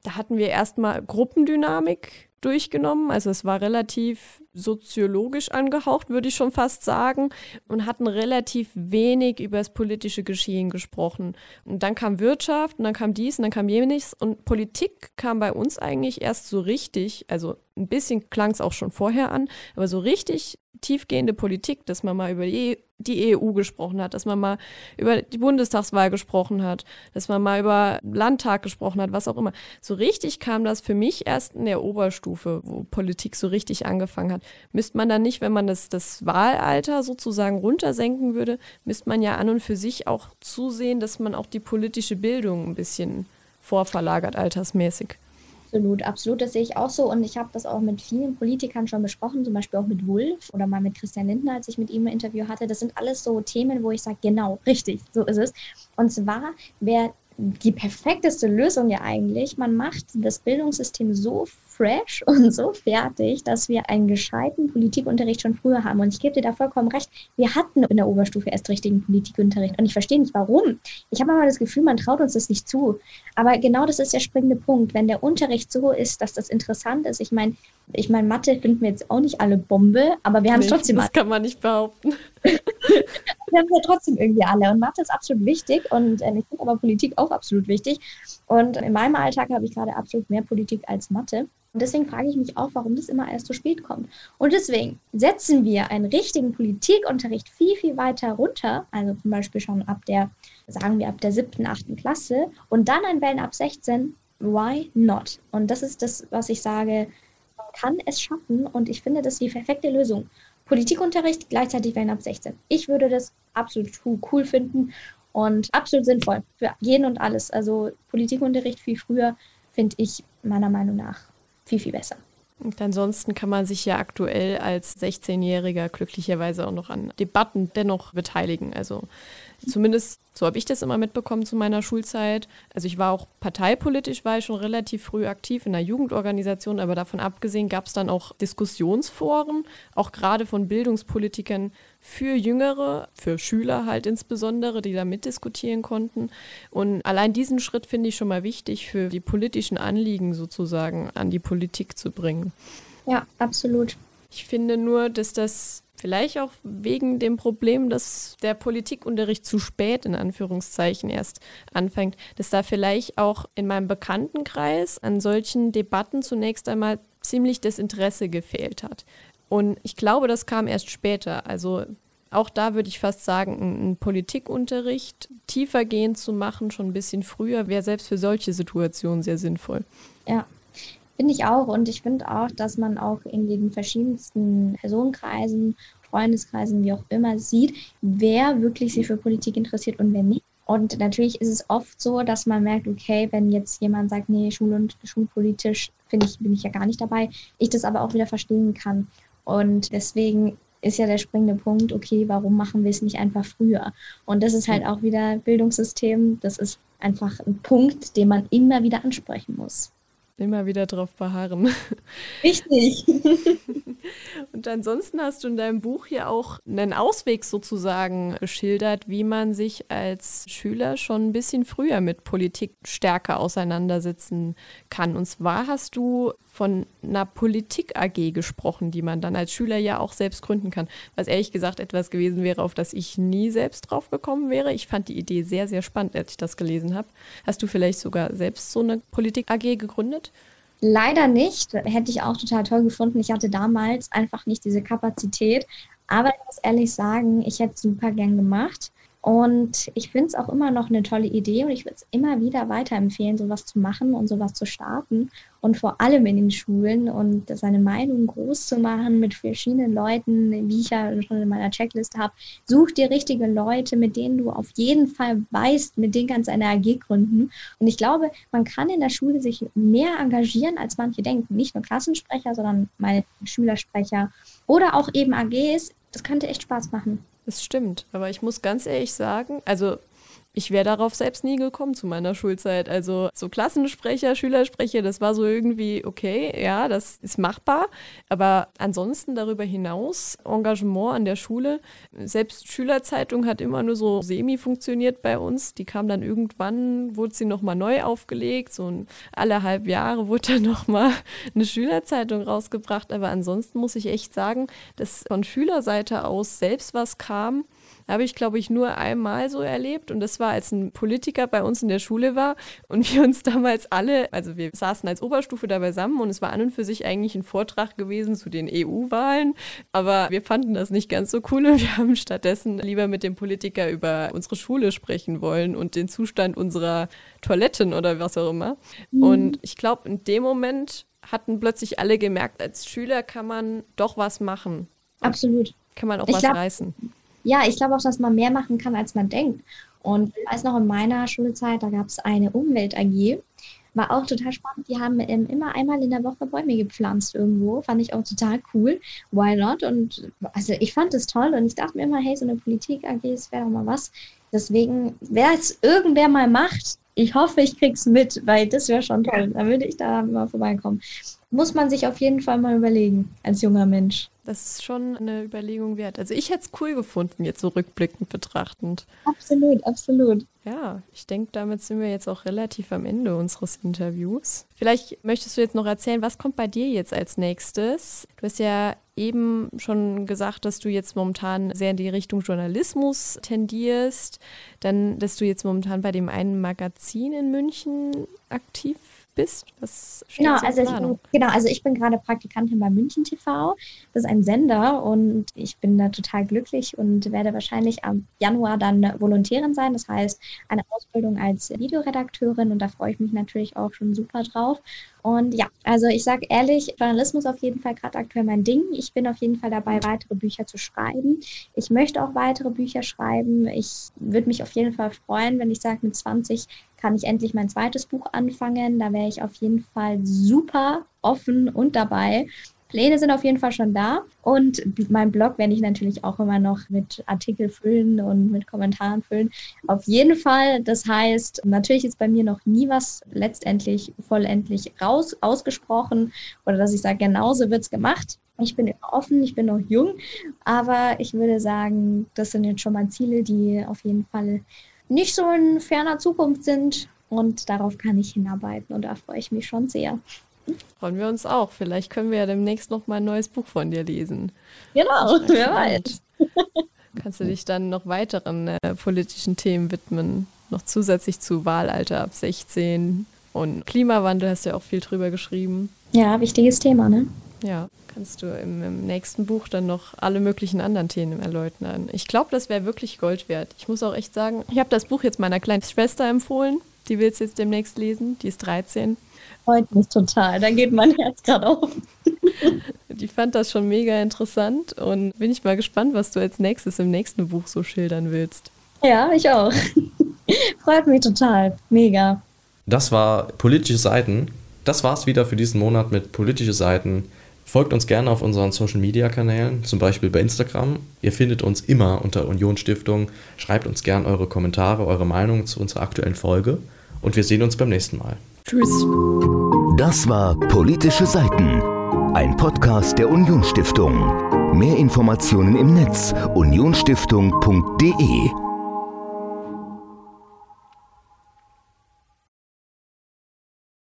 da hatten wir erstmal Gruppendynamik durchgenommen. Also es war relativ soziologisch angehaucht, würde ich schon fast sagen, und hatten relativ wenig über das politische Geschehen gesprochen. Und dann kam Wirtschaft und dann kam dies und dann kam jenes und Politik kam bei uns eigentlich erst so richtig, also ein bisschen klang es auch schon vorher an, aber so richtig tiefgehende Politik, dass man mal über die, EU gesprochen hat, dass man mal über die Bundestagswahl gesprochen hat, dass man mal über Landtag gesprochen hat, was auch immer. So richtig kam das für mich erst in der Oberstufe, wo Politik so richtig angefangen hat. Müsste man dann nicht, wenn man das, das Wahlalter sozusagen runtersenken würde, müsste man ja an und für sich auch zusehen, dass man auch die politische Bildung ein bisschen vorverlagert altersmäßig. Absolut, absolut, das sehe ich auch so. Und ich habe das auch mit vielen Politikern schon besprochen, zum Beispiel auch mit Wulf oder mal mit Christian Lindner, als ich mit ihm ein Interview hatte. Das sind alles so Themen, wo ich sage, genau, richtig, so ist es. Und zwar wäre die perfekteste Lösung ja eigentlich, man macht das Bildungssystem so fresh [laughs] und so fertig, dass wir einen gescheiten Politikunterricht schon früher haben. Und ich gebe dir da vollkommen recht, wir hatten in der Oberstufe erst richtigen Politikunterricht. Und ich verstehe nicht, warum. Ich habe immer das Gefühl, man traut uns das nicht zu. Aber genau das ist der springende Punkt. Wenn der Unterricht so ist, dass das interessant ist, ich meine, ich meine, Mathe finden wir jetzt auch nicht alle Bombe, aber wir haben es trotzdem. Das kann man nicht behaupten. [laughs] [laughs] wir haben ja trotzdem irgendwie alle. Und Mathe ist absolut wichtig und äh, ich finde aber Politik auch absolut wichtig. Und in meinem Alltag habe ich gerade absolut mehr Politik als Mathe. Und deswegen frage ich mich auch, warum das immer erst so spät kommt. Und deswegen setzen wir einen richtigen Politikunterricht viel, viel weiter runter, also zum Beispiel schon ab der, sagen wir, ab der siebten, achten Klasse und dann ein Wellen ab 16. Why not? Und das ist das, was ich sage, man kann es schaffen und ich finde, das ist die perfekte Lösung. Politikunterricht gleichzeitig Wellen ab 16. Ich würde das absolut cool finden und absolut sinnvoll für jeden und alles. Also Politikunterricht viel früher finde ich meiner Meinung nach viel, viel besser. Und ansonsten kann man sich ja aktuell als 16-Jähriger glücklicherweise auch noch an Debatten dennoch beteiligen. Also zumindest so habe ich das immer mitbekommen zu meiner Schulzeit. Also ich war auch parteipolitisch, war ich schon relativ früh aktiv in einer Jugendorganisation, aber davon abgesehen gab es dann auch Diskussionsforen, auch gerade von Bildungspolitikern für Jüngere, für Schüler halt insbesondere, die da mitdiskutieren konnten. Und allein diesen Schritt finde ich schon mal wichtig, für die politischen Anliegen sozusagen an die Politik zu bringen. Ja, absolut. Ich finde nur, dass das Vielleicht auch wegen dem Problem, dass der Politikunterricht zu spät in Anführungszeichen erst anfängt, dass da vielleicht auch in meinem Bekanntenkreis an solchen Debatten zunächst einmal ziemlich das Interesse gefehlt hat. Und ich glaube, das kam erst später. Also auch da würde ich fast sagen, einen Politikunterricht tiefergehend zu machen, schon ein bisschen früher, wäre selbst für solche Situationen sehr sinnvoll. Ja, Finde ich auch. Und ich finde auch, dass man auch in den verschiedensten Personenkreisen, Freundeskreisen, wie auch immer, sieht, wer wirklich sich für Politik interessiert und wer nicht. Und natürlich ist es oft so, dass man merkt, okay, wenn jetzt jemand sagt, nee, Schul- und schulpolitisch finde ich, bin ich ja gar nicht dabei, ich das aber auch wieder verstehen kann. Und deswegen ist ja der springende Punkt, okay, warum machen wir es nicht einfach früher? Und das ist halt auch wieder Bildungssystem, das ist einfach ein Punkt, den man immer wieder ansprechen muss. Immer wieder drauf beharren. [laughs] Richtig. [laughs] Und ansonsten hast du in deinem Buch hier auch einen Ausweg sozusagen geschildert, wie man sich als Schüler schon ein bisschen früher mit Politik stärker auseinandersetzen kann. Und zwar hast du von einer Politik-AG gesprochen, die man dann als Schüler ja auch selbst gründen kann. Was ehrlich gesagt etwas gewesen wäre, auf das ich nie selbst drauf gekommen wäre. Ich fand die Idee sehr, sehr spannend, als ich das gelesen habe. Hast du vielleicht sogar selbst so eine Politik-AG gegründet? Leider nicht. Hätte ich auch total toll gefunden. Ich hatte damals einfach nicht diese Kapazität. Aber ich muss ehrlich sagen, ich hätte es super gern gemacht. Und ich finde es auch immer noch eine tolle Idee und ich würde es immer wieder weiterempfehlen, sowas zu machen und sowas zu starten und vor allem in den Schulen und seine Meinung groß zu machen mit verschiedenen Leuten, wie ich ja schon in meiner Checkliste habe. Such dir richtige Leute, mit denen du auf jeden Fall weißt, mit denen kannst du eine AG gründen. Und ich glaube, man kann in der Schule sich mehr engagieren, als manche denken. Nicht nur Klassensprecher, sondern meine Schülersprecher oder auch eben AGs. Das könnte echt Spaß machen. Das stimmt, aber ich muss ganz ehrlich sagen, also ich wäre darauf selbst nie gekommen zu meiner Schulzeit. Also so Klassensprecher, Schülersprecher, das war so irgendwie okay, ja, das ist machbar. Aber ansonsten darüber hinaus, Engagement an der Schule, selbst Schülerzeitung hat immer nur so semi funktioniert bei uns. Die kam dann irgendwann, wurde sie nochmal neu aufgelegt, so alle halb Jahre wurde dann [laughs] nochmal eine Schülerzeitung rausgebracht. Aber ansonsten muss ich echt sagen, dass von Schülerseite aus selbst was kam, habe ich, glaube ich, nur einmal so erlebt. Und das war, als ein Politiker bei uns in der Schule war und wir uns damals alle, also wir saßen als Oberstufe da beisammen und es war an und für sich eigentlich ein Vortrag gewesen zu den EU-Wahlen. Aber wir fanden das nicht ganz so cool und wir haben stattdessen lieber mit dem Politiker über unsere Schule sprechen wollen und den Zustand unserer Toiletten oder was auch immer. Mhm. Und ich glaube, in dem Moment hatten plötzlich alle gemerkt, als Schüler kann man doch was machen. Absolut. Kann man auch ich was glaub, reißen ja, ich glaube auch, dass man mehr machen kann, als man denkt. Und ich weiß noch, in meiner Schulzeit, da gab es eine Umwelt-AG. War auch total spannend. Die haben ähm, immer einmal in der Woche Bäume gepflanzt irgendwo. Fand ich auch total cool. Why not? Und also ich fand es toll und ich dachte mir immer, hey, so eine Politik-AG, das wäre doch mal was. Deswegen, wer es irgendwer mal macht, ich hoffe, ich krieg's mit, weil das wäre schon toll. Da würde ich da mal vorbeikommen. Muss man sich auf jeden Fall mal überlegen, als junger Mensch. Das ist schon eine Überlegung wert. Also ich hätte es cool gefunden, jetzt so rückblickend betrachtend. Absolut, absolut. Ja, ich denke, damit sind wir jetzt auch relativ am Ende unseres Interviews. Vielleicht möchtest du jetzt noch erzählen, was kommt bei dir jetzt als nächstes? Du hast ja eben schon gesagt, dass du jetzt momentan sehr in die Richtung Journalismus tendierst, dann, dass du jetzt momentan bei dem einen Magazin in München aktiv bist? Was genau, also ich bin, genau, also ich bin gerade Praktikantin bei München TV. Das ist ein Sender und ich bin da total glücklich und werde wahrscheinlich am Januar dann Volontärin sein. Das heißt, eine Ausbildung als Videoredakteurin und da freue ich mich natürlich auch schon super drauf. Und ja, also ich sage ehrlich, Journalismus auf jeden Fall gerade aktuell mein Ding. Ich bin auf jeden Fall dabei, weitere Bücher zu schreiben. Ich möchte auch weitere Bücher schreiben. Ich würde mich auf jeden Fall freuen, wenn ich sage, mit 20 kann ich endlich mein zweites Buch anfangen. Da wäre ich auf jeden Fall super offen und dabei. Pläne sind auf jeden Fall schon da. Und mein Blog werde ich natürlich auch immer noch mit Artikel füllen und mit Kommentaren füllen. Auf jeden Fall. Das heißt, natürlich ist bei mir noch nie was letztendlich vollendlich raus, ausgesprochen oder dass ich sage, genauso wird es gemacht. Ich bin offen, ich bin noch jung, aber ich würde sagen, das sind jetzt schon mal Ziele, die auf jeden Fall nicht so in ferner Zukunft sind. Und darauf kann ich hinarbeiten und da freue ich mich schon sehr. Freuen wir uns auch. Vielleicht können wir ja demnächst noch mal ein neues Buch von dir lesen. Genau, wer weiß. [laughs] Kannst du dich dann noch weiteren äh, politischen Themen widmen? Noch zusätzlich zu Wahlalter ab 16 und Klimawandel hast du ja auch viel drüber geschrieben. Ja, wichtiges Thema, ne? Ja, kannst du im, im nächsten Buch dann noch alle möglichen anderen Themen erläutern. Ich glaube, das wäre wirklich Gold wert. Ich muss auch echt sagen, ich habe das Buch jetzt meiner kleinen Schwester empfohlen. Die will es jetzt demnächst lesen. Die ist 13 freut mich total. Da geht mein Herz gerade auf. Die fand das schon mega interessant und bin ich mal gespannt, was du als nächstes im nächsten Buch so schildern willst. Ja, ich auch. Freut mich total. Mega. Das war Politische Seiten. Das war's wieder für diesen Monat mit Politische Seiten. Folgt uns gerne auf unseren Social Media Kanälen, zum Beispiel bei Instagram. Ihr findet uns immer unter Union Stiftung. Schreibt uns gerne eure Kommentare, eure Meinung zu unserer aktuellen Folge und wir sehen uns beim nächsten Mal. Tschüss. Das war Politische Seiten, ein Podcast der Unionsstiftung. Mehr Informationen im Netz unionsstiftung.de